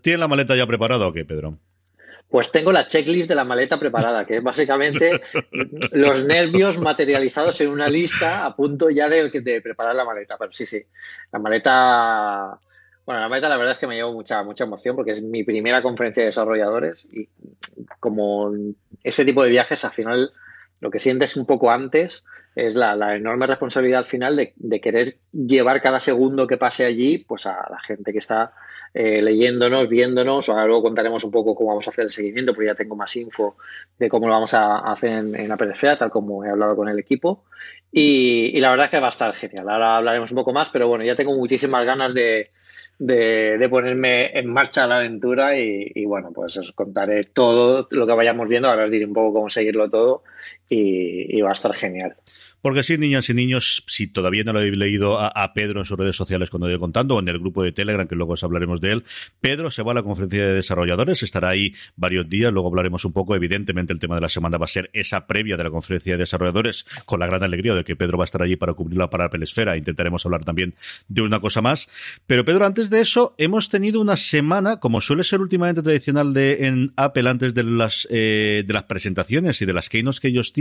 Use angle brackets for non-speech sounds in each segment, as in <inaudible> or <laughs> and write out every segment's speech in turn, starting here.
¿Tienes la maleta ya preparada o qué, Pedro? Pues tengo la checklist de la maleta preparada, que es básicamente <laughs> los nervios materializados en una lista a punto ya de, preparar la maleta. Pero sí, sí, la maleta, bueno, la maleta la verdad es que me llevo mucha, mucha emoción porque es mi primera conferencia de desarrolladores y como ese tipo de viajes al final lo que sientes un poco antes es la, enorme responsabilidad al final de, querer llevar cada segundo que pase allí pues a la gente que está eh, leyéndonos, viéndonos. Ahora luego contaremos un poco cómo vamos a hacer el seguimiento, porque ya tengo más info de cómo lo vamos a hacer en, en tal como he hablado con el equipo. Y, la verdad es que va a estar genial. Ahora hablaremos un poco más, pero bueno, ya tengo muchísimas ganas de, de, ponerme en marcha la aventura y, y, bueno, pues os contaré todo lo que vayamos viendo. Ahora os diré un poco cómo seguirlo todo y, va a estar genial. Porque sí, niñas y niños, si todavía no lo habéis leído a, Pedro en sus redes sociales cuando he contando, o en el grupo de Telegram, que luego os hablaremos de él, Pedro se va a la conferencia de desarrolladores, estará ahí varios días, luego hablaremos un poco. Evidentemente, el tema de la semana va a ser esa previa de la conferencia de desarrolladores, con la gran alegría de que Pedro va a estar allí para cubrirla para Apple Esfera. Intentaremos hablar también de una cosa más. Pero Pedro, antes de eso, hemos tenido una semana, como suele ser últimamente tradicional de en Apple antes de las eh, de las presentaciones y de las keynotes que ellos tienen,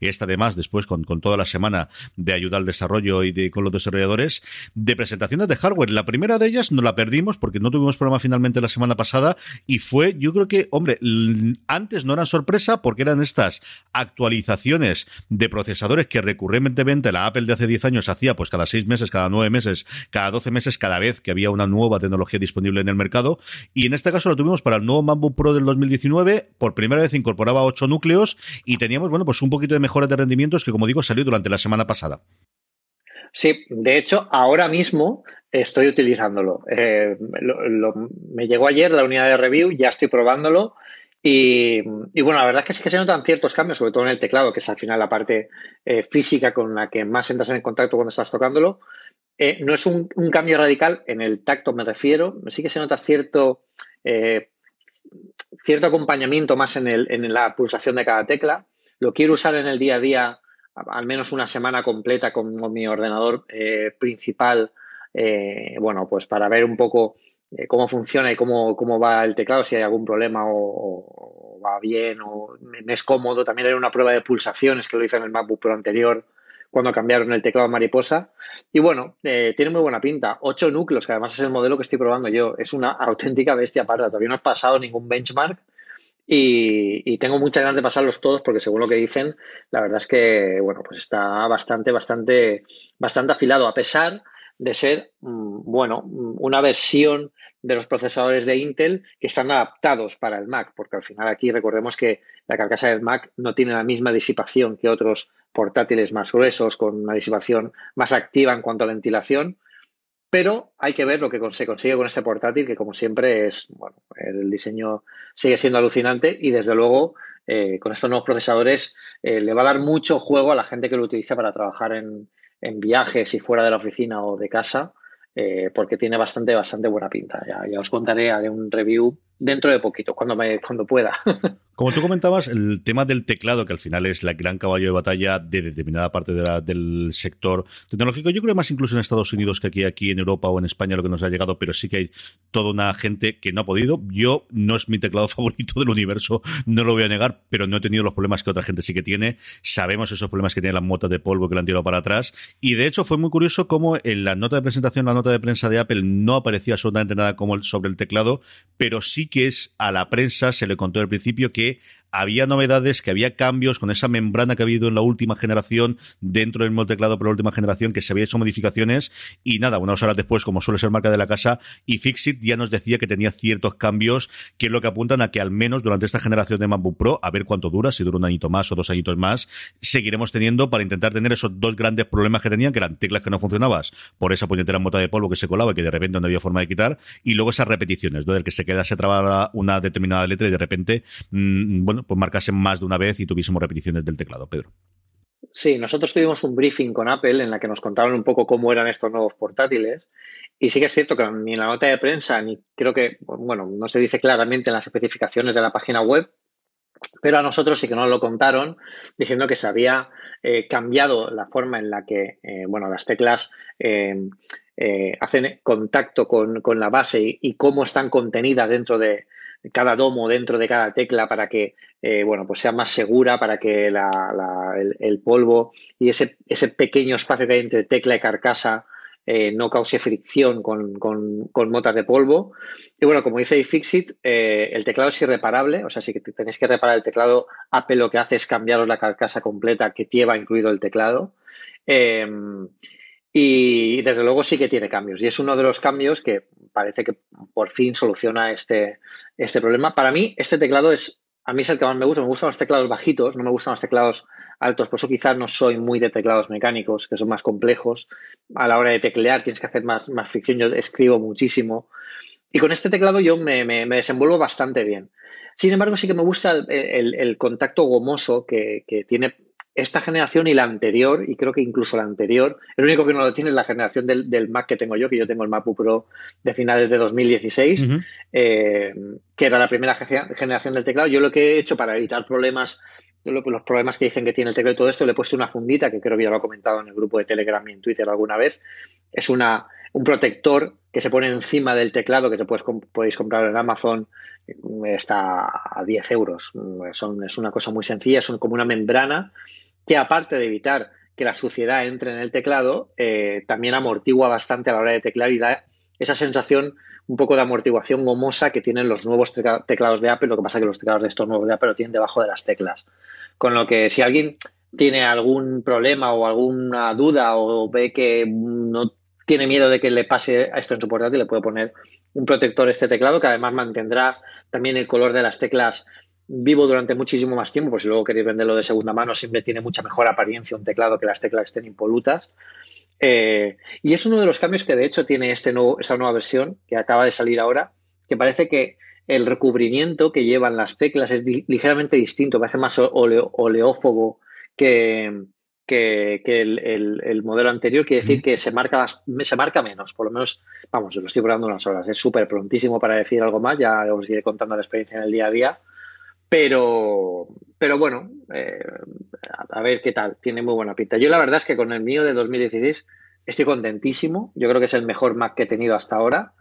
y esta además después con, con toda la semana de ayuda al desarrollo y de con los desarrolladores, de presentaciones de hardware. La primera de ellas no la perdimos porque no tuvimos programa finalmente la semana pasada y fue, yo creo que, hombre, antes no eran sorpresa porque eran estas actualizaciones de procesadores que recurrentemente la Apple de hace 10 años hacía pues cada 6 meses, cada 9 meses, cada 12 meses, cada vez que había una nueva tecnología disponible en el mercado. Y en este caso lo tuvimos para el nuevo MacBook Pro del 2019. Por primera vez incorporaba 8 núcleos y teníamos, bueno, pues un poquito de mejora de rendimientos que, como digo, salió durante la semana pasada. Sí, de hecho, ahora mismo estoy utilizándolo. Eh, me llegó ayer la unidad de review, ya estoy probándolo. Y, bueno, la verdad es que sí que se notan ciertos cambios, sobre todo en el teclado, que es al final la parte eh, física con la que más entras en contacto cuando estás tocándolo. Eh, no es un, cambio radical en el tacto, me refiero. Sí que se nota cierto, cierto acompañamiento más en la pulsación de cada tecla. Lo quiero usar en el día a día al menos una semana completa con, mi ordenador eh, principal, eh, bueno, pues para ver un poco eh, cómo funciona y cómo, cómo, va el teclado, si hay algún problema o, va bien o me, es cómodo. También era una prueba de pulsaciones que lo hice en el MacBook Pro anterior cuando cambiaron el teclado mariposa. Y bueno, tiene muy buena pinta. Ocho núcleos, que además es el modelo que estoy probando yo. Es una auténtica bestia parda. Todavía no has pasado ningún benchmark y, tengo muchas ganas de pasarlos todos porque según lo que dicen, la verdad es que, bueno, pues está bastante, bastante, bastante afilado, a pesar de ser, mm, bueno, una versión de los procesadores de Intel que están adaptados para el Mac, porque al final aquí recordemos que la carcasa del Mac no tiene la misma disipación que otros portátiles más gruesos, con una disipación más activa en cuanto a ventilación, pero hay que ver lo que se consigue con este portátil, que como siempre es, bueno, el diseño sigue siendo alucinante y desde luego eh, con estos nuevos procesadores eh, le va a dar mucho juego a la gente que lo utiliza para trabajar en, viajes y fuera de la oficina o de casa, eh, porque tiene bastante, bastante buena pinta. Ya, ya os contaré, haré un review dentro de poquito, cuando, me, cuando pueda. <laughs> Como tú comentabas, el tema del teclado, que al final es la gran caballo de batalla de determinada parte del sector tecnológico, yo creo más incluso en Estados Unidos que aquí, aquí en Europa o en España lo que nos ha llegado, pero sí que hay toda una gente que no ha podido. Yo no es mi teclado <laughs> favorito del universo, no lo voy a negar, pero no he tenido los problemas que otra gente sí que tiene. Sabemos esos problemas que tiene las motas de polvo que le han tirado para atrás. Y de hecho fue muy curioso cómo en la nota de presentación, la nota de prensa de Apple, no aparecía absolutamente nada como sobre el teclado, pero sí que es a la prensa se le contó al principio que había novedades, que había cambios con esa membrana que ha habido en la última generación dentro del mismo teclado por la última generación, que se había hecho modificaciones y nada, unas horas después, como suele ser marca de la casa, y Fixit ya nos decía que tenía ciertos cambios que es lo que apuntan a que al menos durante esta generación de MacBook Pro, a ver cuánto dura, si dura un añito más o dos añitos más, seguiremos teniendo para intentar tener esos dos grandes problemas que tenían, que eran teclas que no funcionaban por esa puñetera mota de polvo que se colaba y que de repente no había forma de quitar, y luego esas repeticiones, ¿no? del que se quedase trabada una determinada letra y de repente, mm, bueno, pues marcasen más de una vez y tuviésemos repeticiones del teclado, Pedro. Sí, nosotros tuvimos un briefing con Apple en la que nos contaron un poco cómo eran estos nuevos portátiles. Y sí que es cierto que ni en la nota de prensa, ni creo que, bueno, no se dice claramente en las especificaciones de la página web, pero a nosotros sí que nos lo contaron diciendo que se había eh, cambiado la forma en la que, eh, bueno, las teclas eh, hacen contacto con, la base y, cómo están contenidas dentro de cada domo, dentro de cada tecla, para que eh, bueno, pues sea más segura, para que el, polvo y ese, ese pequeño espacio que hay entre tecla y carcasa eh, no cause fricción con, motas de polvo. Y bueno, como dice iFixit, eh, el teclado es irreparable, o sea, si tenéis que reparar el teclado, Apple lo que hace es cambiaros la carcasa completa que lleva incluido el teclado. Y desde luego sí que tiene cambios. Y es uno de los cambios que parece que por fin soluciona este, este problema. Para mí, este teclado es a mí es el que más me gusta. Me gustan los teclados bajitos, no me gustan los teclados altos. Por eso quizás no soy muy de teclados mecánicos, que son más complejos. A la hora de teclear tienes que hacer más, más fricción. Yo escribo muchísimo. Y con este teclado yo me, desenvuelvo bastante bien. Sin embargo, sí que me gusta el, contacto gomoso que, que, tiene esta generación y la anterior, y creo que incluso la anterior, el único que no lo tiene es la generación del, Mac que tengo yo, que yo tengo el MacBook Pro de finales de 2016, eh, que era la primera generación del teclado. Yo lo que he hecho para evitar problemas, los problemas que dicen que tiene el teclado y todo esto, le he puesto una fundita, que creo que ya lo he comentado en el grupo de Telegram y en Twitter alguna vez. Es una, un protector que se pone encima del teclado, que te puedes, podéis comprar en Amazon, está a 10 euros. Son, es una cosa muy sencilla, es como una membrana que aparte de evitar que la suciedad entre en el teclado, eh, también amortigua bastante a la hora de teclar y da esa sensación un poco de amortiguación gomosa que tienen los nuevos teclados de Apple. Lo que pasa es que los teclados de estos nuevos de Apple lo tienen debajo de las teclas. Con lo que si alguien tiene algún problema o alguna duda o ve que no tiene miedo de que le pase esto en su portátil, le puede poner un protector este teclado que además mantendrá también el color de las teclas vivo durante muchísimo más tiempo, pues si luego queréis venderlo de segunda mano, siempre tiene mucha mejor apariencia un teclado que las teclas estén impolutas. Eh, y es uno de los cambios que de hecho tiene este nuevo, esa nueva versión que acaba de salir ahora, que parece que el recubrimiento que llevan las teclas es ligeramente distinto, parece más oleófobo que, que, el, modelo anterior, quiere decir que se marca, se marca menos, por lo menos, vamos, lo estoy probando unas horas, es súper prontísimo para decir algo más, ya os iré contando la experiencia en el día a día, pero, pero bueno, eh, a, ver qué tal. Tiene muy buena pinta. Yo la verdad es que con el mío de 2016 estoy contentísimo. Yo creo que es el mejor Mac que he tenido hasta ahora.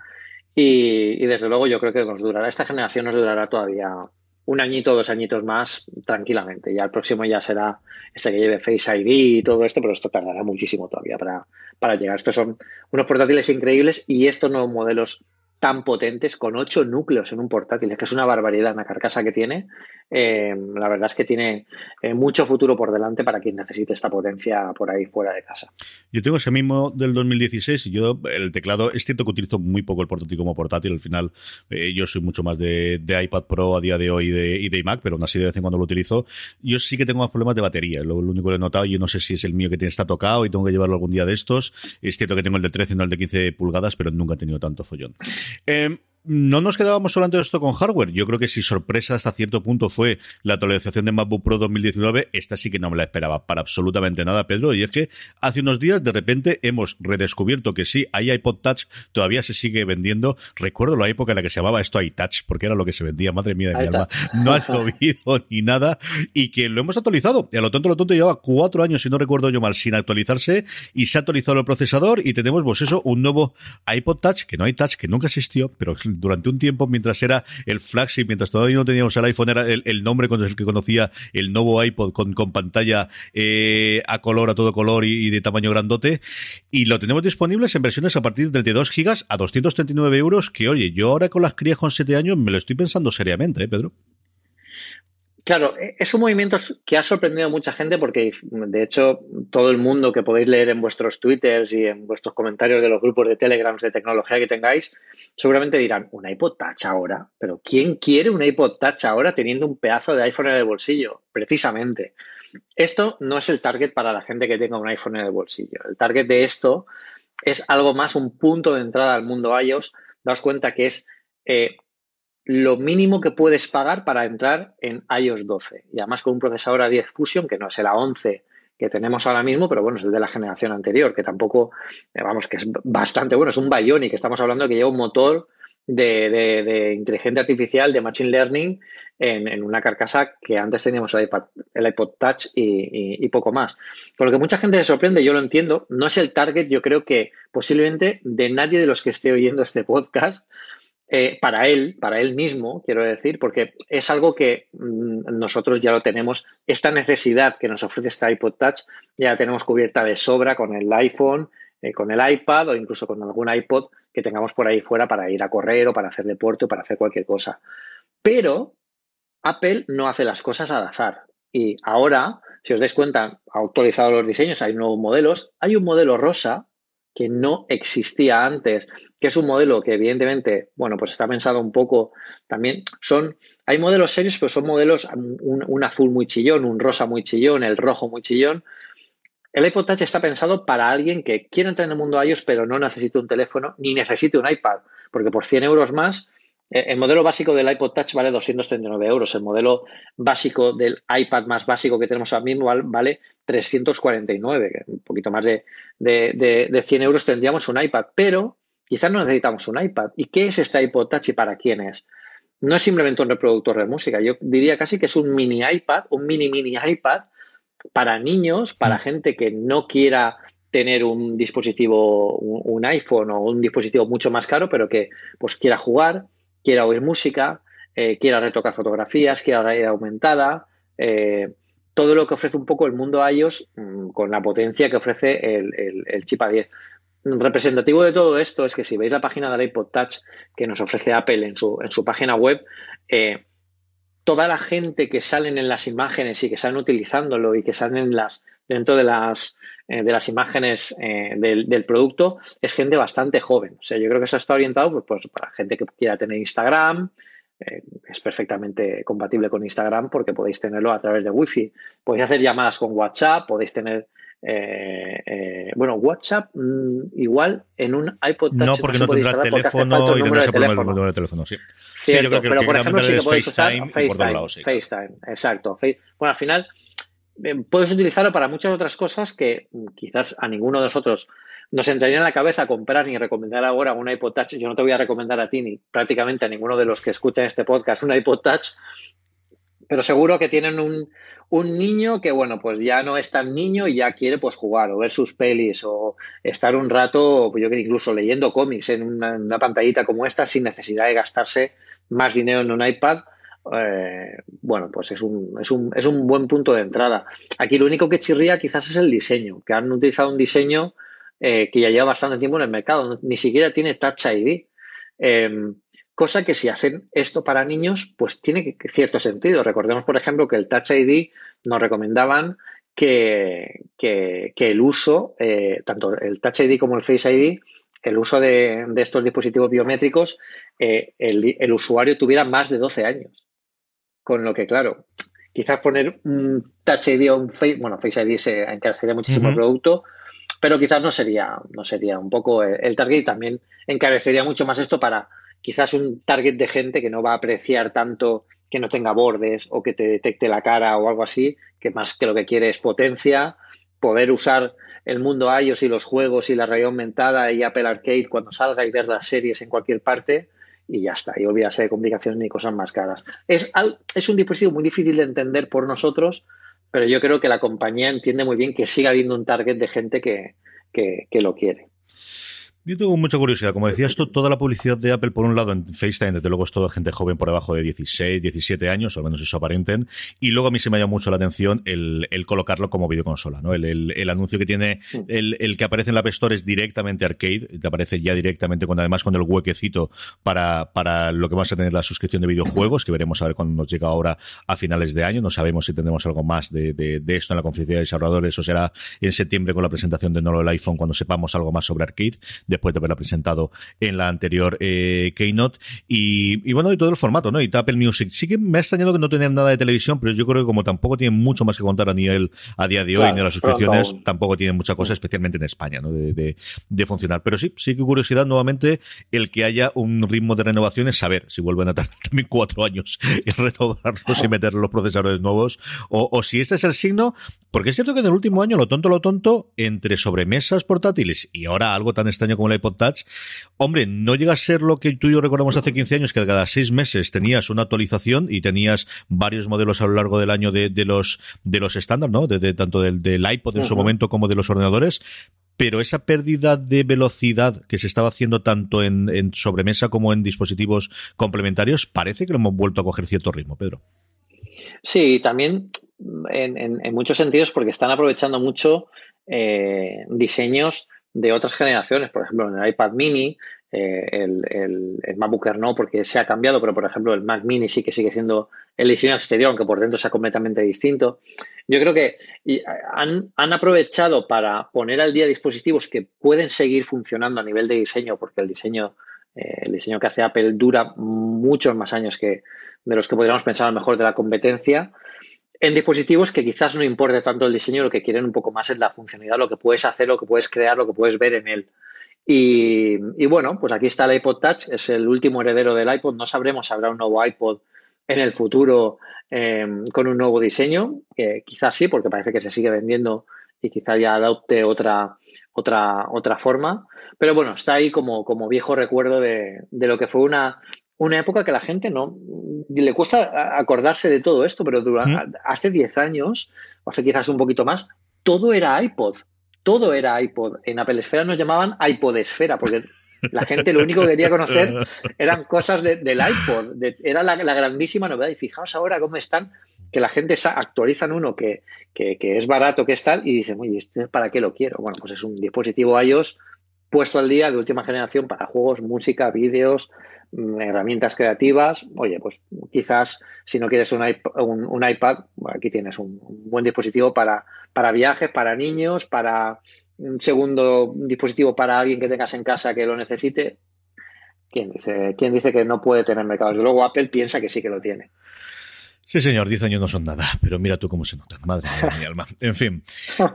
Y, y desde luego yo creo que nos durará. Esta generación nos durará todavía un añito, dos añitos más tranquilamente. Ya el próximo ya será este que lleve Face ID y todo esto, pero esto tardará muchísimo todavía para, para llegar. Estos son unos portátiles increíbles y estos nuevos modelos tan potentes con ocho núcleos en un portátil. Es que es una barbaridad la carcasa que tiene. Eh, la verdad es que tiene eh, mucho futuro por delante para quien necesite esta potencia por ahí fuera de casa. Yo tengo ese mismo del 2016 y yo el teclado, es cierto que utilizo muy poco el portátil como portátil. Al final eh, yo soy mucho más de, iPad Pro a día de hoy y de, y iMac, pero aún así de vez en cuando lo utilizo. Yo sí que tengo más problemas de batería. Lo, único que he notado, yo no sé si es el mío que tiene, está tocado y tengo que llevarlo algún día de estos. Es cierto que tengo el de 13 y no el de 15 pulgadas, pero nunca he tenido tanto follón. Eh, no nos quedábamos hablando de esto con hardware. Yo creo que si sorpresa hasta cierto punto fue la actualización de MacBook Pro 2019, esta sí que no me la esperaba para absolutamente nada, Pedro. Y es que hace unos días de repente hemos redescubierto que sí, hay iPod Touch, todavía se sigue vendiendo. Recuerdo la época en la que se llamaba esto iTouch, porque era lo que se vendía, madre mía de mi alma. No ha llovido <laughs> ni nada. Y que lo hemos actualizado. Y a lo tonto, lo tonto lleva cuatro años, si no recuerdo yo mal, sin actualizarse. Y se ha actualizado el procesador y tenemos, pues eso, un nuevo iPod Touch, que no hay Touch, que nunca existió, pero durante un tiempo, mientras era el flagship, mientras todavía no teníamos el iPhone, era el, nombre con el que conocía el nuevo iPod con, con pantalla eh, a color, a todo color y, de tamaño grandote. Y lo tenemos disponibles en versiones a partir de 32 gigas a 239 euros, que oye, yo ahora con las crías con 7 años me lo estoy pensando seriamente, ¿eh, Pedro? Claro, e-, es un movimiento que ha sorprendido a mucha gente porque, de hecho, todo el mundo que podéis leer en vuestros twitters y en vuestros comentarios de los grupos de Telegrams de tecnología que tengáis, seguramente dirán, ¿un iPod Touch ahora? Pero ¿quién quiere un iPod Touch ahora teniendo un pedazo de iPhone en el bolsillo? Precisamente. Esto no es el target para la gente que tenga un iPhone en el bolsillo. El target de esto es algo más un punto de entrada al mundo iOS. Daos cuenta que es eh, lo mínimo que puedes pagar para entrar en iOS 12. Y además con un procesador A10 Fusion, que no es el A11 que tenemos ahora mismo, pero bueno, es el de la generación anterior, que tampoco, eh, vamos, que es bastante bueno, es un Bionic, estamos hablando de que lleva un motor de, inteligencia artificial, de machine learning en, una carcasa que antes teníamos el iPod, Touch y, poco más. Con lo que mucha gente se sorprende, yo lo entiendo, no es el target, yo creo que posiblemente de nadie de los que esté oyendo este podcast, eh, para él, para él mismo, quiero decir, porque es algo que mm, nosotros ya lo tenemos, esta necesidad que nos ofrece este iPod Touch ya la tenemos cubierta de sobra con el iPhone, eh, con el iPad o incluso con algún iPod que tengamos por ahí fuera para ir a correr o para hacer deporte o para hacer cualquier cosa. Pero Apple no hace las cosas al azar. Y ahora, si os dais cuenta, ha actualizado los diseños, hay nuevos modelos. Hay un modelo rosa que no existía antes, que es un modelo que evidentemente, bueno, pues está pensado un poco también, son, hay modelos serios, pero son modelos, un, azul muy chillón, un rosa muy chillón, el rojo muy chillón. El iPod Touch está pensado para alguien que quiere entrar en el mundo iOS, pero no necesite un teléfono ni necesite un iPad, porque por 100 euros más el modelo básico del iPod Touch vale 239 euros. El modelo básico del iPad más básico que tenemos ahora mismo vale 349. Un poquito más de, de, 100 euros tendríamos un iPad, pero quizás no necesitamos un iPad. ¿Y qué es este iPod Touch y para quién es? No es simplemente un reproductor de música. Yo diría casi que es un mini iPad, un mini mini iPad para niños, para mm. gente que no quiera tener un dispositivo, un, iPhone o un dispositivo mucho más caro, pero que pues quiera jugar, quiera oír música, eh, quiera retocar fotografías, quiera realidad aumentada, eh, todo lo que ofrece un poco el mundo iOS mm, con la potencia que ofrece el, chip A10. Representativo de todo esto es que si veis la página del iPod Touch que nos ofrece Apple en su, en su página web, eh, toda la gente que salen en las imágenes y que salen utilizándolo y que salen las, dentro de las, de las imágenes del, del, producto es gente bastante joven. O sea, yo creo que eso está orientado pues, pues para gente que quiera tener Instagram, eh, es perfectamente compatible con Instagram porque podéis tenerlo a través de Wi-Fi. Podéis hacer llamadas con WhatsApp, podéis tener. Eh, eh, bueno, WhatsApp mm, igual en un iPod Touch no porque no, tendrá teléfono y no se el número de teléfono, sí. Cierto, pero por ejemplo sí que podéis usar FaceTime, FaceTime, exacto. Bueno, al final puedes utilizarlo para muchas otras cosas que mm, quizás a ninguno de nosotros nos entraría en la cabeza comprar ni recomendar ahora una iPod Touch. Yo no te voy a recomendar a ti ni prácticamente a ninguno de los que escuchan este podcast una iPod Touch, pero seguro que tienen un, niño que, bueno, pues ya no es tan niño y ya quiere pues jugar o ver sus pelis o estar un rato, yo que incluso leyendo cómics en una, pantallita como esta sin necesidad de gastarse más dinero en un iPad. Eh, bueno, pues es un, es, un, es un buen punto de entrada. Aquí lo único que chirría quizás es el diseño, que han utilizado un diseño eh, que ya lleva bastante tiempo en el mercado, ni siquiera tiene Touch ID. Em, cosa que si hacen esto para niños, pues tiene cierto sentido. Recordemos, por ejemplo, que el Touch ID nos recomendaban que, el uso, eh, tanto el Touch ID como el Face ID, el uso de, estos dispositivos biométricos, el, usuario tuviera más de 12 años. Con lo que, claro, quizás poner un Touch ID o un Face, bueno, Face ID se encarecería muchísimo el producto, pero quizás no sería, no sería un poco el target y también encarecería mucho más esto para quizás un target de gente que no va a apreciar tanto que no tenga bordes o que te detecte la cara o algo así, que más que lo que quiere es potencia, poder usar el mundo iOS y los juegos y la realidad aumentada y Apple Arcade cuando salga y ver las series en cualquier parte y ya está, y olvídase de complicaciones ni cosas más caras. Es, es un dispositivo muy difícil de entender por nosotros, pero yo creo que la compañía entiende muy bien que siga habiendo un target de gente que, que lo quiere. Yo tengo mucha curiosidad. Como decías tú, toda la publicidad de Apple, por un lado, en FaceTime, desde luego es toda gente joven por debajo de 16, 17 años, al menos eso aparenten. Y luego a mí se me llama mucho la atención el, el colocarlo como videoconsola, ¿no? El, el, el anuncio que tiene, el, que aparece en la App Store es directamente arcade, te aparece ya directamente con, además con el huequecito para, para lo que vamos a tener la suscripción de videojuegos, que veremos a ver cuando nos llega ahora a finales de año. No sabemos si tendremos algo más de, de, de esto en la conferencia de desarrolladores o será en septiembre con la presentación de nuevo el iPhone cuando sepamos algo más sobre arcade después de haberla presentado en la anterior eh, Keynote. Y, bueno, y todo el formato, ¿no? Y Apple Music. Sí que me ha extrañado que no tener nada de televisión, pero yo creo que como tampoco tienen mucho más que contar a nivel a día de hoy, ni las suscripciones, tampoco tienen mucha cosa, especialmente en España, ¿no? De, de, funcionar. Pero sí, sí que curiosidad nuevamente el que haya un ritmo de renovación es saber si vuelven a tardar <laughs> también cuatro años en renovarlos y meter los procesadores nuevos, o, o si este es el signo, porque es cierto que en el último año, lo tonto, lo tonto, entre sobremesas portátiles y ahora algo tan extraño como como el iPod Touch, hombre, no llega a ser lo que tú y yo recordamos hace 15 años, que cada seis meses tenías una actualización y tenías varios modelos a lo largo del año de, los de los estándar, ¿no? De, tanto del, del iPod en su momento como de los ordenadores, pero esa pérdida de velocidad que se estaba haciendo tanto en, sobremesa como en dispositivos complementarios, parece que lo hemos vuelto a coger cierto ritmo, Pedro. Sí, también en, muchos sentidos porque están aprovechando mucho eh, diseños de otras generaciones, por ejemplo, en el iPad mini, eh, el, el, MacBook no, porque se ha cambiado, pero por ejemplo el Mac mini sí que sigue siendo el diseño exterior, aunque por dentro sea completamente distinto. Yo creo que han, aprovechado para poner al día dispositivos que pueden seguir funcionando a nivel de diseño, porque el diseño, eh, el diseño que hace Apple dura muchos más años que de los que podríamos pensar a lo mejor de la competencia, en dispositivos que quizás no importe tanto el diseño, lo que quieren un poco más es la funcionalidad, lo que puedes hacer, lo que puedes crear, lo que puedes ver en él. Y, bueno, pues aquí está el iPod Touch, es el último heredero del iPod. No sabremos si habrá un nuevo iPod en el futuro Em, con un nuevo diseño, quizás sí, porque parece que se sigue vendiendo y quizás ya adopte otra, otra, otra forma. Pero bueno, está ahí como, como viejo recuerdo de, de lo que fue una, una época que la gente no le cuesta acordarse de todo esto, pero durante, hace 10 años, o hace quizás un poquito más, todo era iPod. Todo era iPod. En Apple Esfera nos llamaban iPod Esfera, porque la gente lo único que quería conocer eran cosas del iPod. era la, grandísima novedad. Y fijaos ahora cómo están, que la gente actualizan uno que, es barato, que es tal, y dicen, oye, ¿para qué lo quiero? Bueno, pues es un dispositivo iOS puesto al día de última generación para juegos, música, vídeos, herramientas creativas. Oye, pues quizás si no quieres un, iPad, aquí tienes un, buen dispositivo para, para viajes, para niños, para un segundo dispositivo para alguien que tengas en casa que lo necesite, ¿quién dice, ¿quién dice que no puede tener mercado? Desde luego Apple piensa que sí que lo tiene. Sí, señor, 10 años no son nada, pero mira tú cómo se notan. Madre mía mi alma. En fin,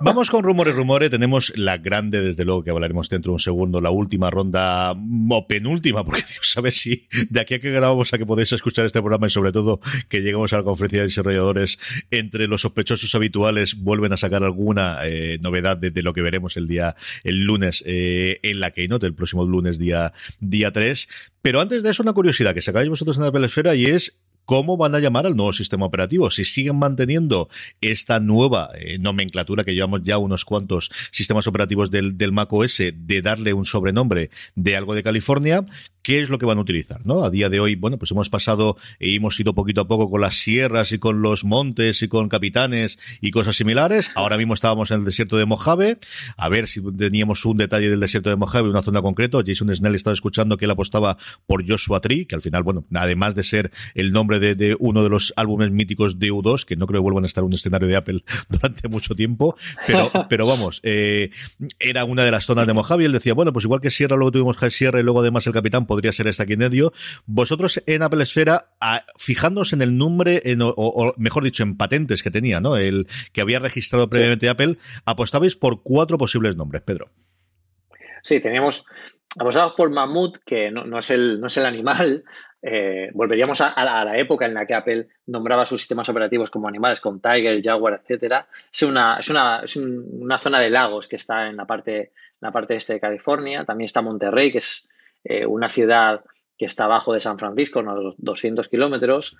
vamos con rumores, rumores. Tenemos la grande, desde luego, que hablaremos dentro de un segundo, la última ronda, o penúltima, porque Dios sabe si de aquí a que grabamos a que podéis escuchar este programa y sobre todo que lleguemos a la conferencia de desarrolladores, entre los sospechosos habituales vuelven a sacar alguna eh, novedad de, lo que veremos el día, el lunes, eh, en la Keynote, el próximo lunes, día, día 3. Pero antes de eso, una curiosidad que sacáis vosotros en la pelesfera y es cómo van a llamar al nuevo sistema operativo. Si siguen manteniendo esta nueva eh, nomenclatura que llevamos ya unos cuantos sistemas operativos del, del Mac OS de darle un sobrenombre de algo de California, qué es lo que van a utilizar, ¿no? A día de hoy, bueno, pues hemos pasado y hemos ido poquito a poco con las sierras y con los montes y con capitanes y cosas similares. Ahora mismo estábamos en el desierto de Mojave. A ver si teníamos un detalle del desierto de Mojave, una zona concreta. Jason Snell estaba escuchando que él apostaba por Joshua Tree, que al final, bueno, además de ser el nombre de, uno de los álbumes míticos de U2, que no creo que vuelvan a estar en un escenario de Apple <laughs> durante mucho tiempo, pero, <laughs> pero vamos, eh, era una de las zonas de Mojave y él decía, bueno, pues igual que Sierra, luego tuvimos Sierra y luego además el capitán podría ser esta aquí en medio. Vosotros en Apple Esfera, fijándonos en el nombre, o, mejor dicho, en patentes que tenía, ¿no? El que había registrado previamente Apple, apostabais por cuatro posibles nombres, Pedro. Sí, teníamos apostado por Mamut, que no, es, el, no es el animal, eh, volveríamos a, la, época en la que Apple nombraba sus sistemas operativos como animales, con Tiger, Jaguar, etcétera. Es una, es una, es una zona de lagos que está en la parte, en la parte este de California. También está Monterrey, que es eh, una ciudad que está abajo de San Francisco, unos 200 kilómetros.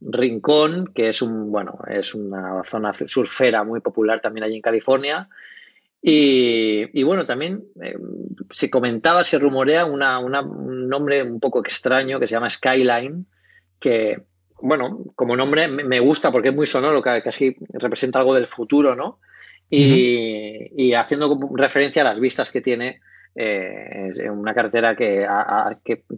Rincón, que es un, bueno, es una zona surfera muy popular también allí en California. Y, bueno, también eh, se comentaba, se rumorea una, un nombre un poco extraño que se llama Skyline, que, bueno, como nombre me gusta porque es muy sonoro, que casi representa algo del futuro, ¿no? Y, y haciendo referencia a las vistas que tiene eh, una carretera que,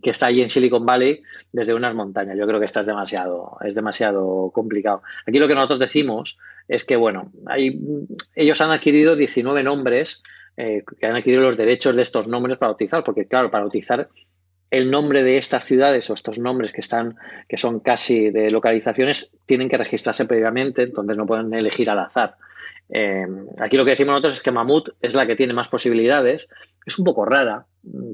está allí en Silicon Valley desde unas montañas. Yo creo que esta es demasiado, es demasiado complicado. Aquí lo que nosotros decimos es que, bueno, hay, ellos han adquirido 19 nombres, eh, que han adquirido los derechos de estos nombres para utilizar, porque claro, para utilizar el nombre de estas ciudades o estos nombres que están, que son casi de localizaciones, tienen que registrarse previamente, entonces no pueden elegir al azar. Eh, aquí lo que decimos nosotros es que Mamut es la que tiene más posibilidades. Es un poco rara,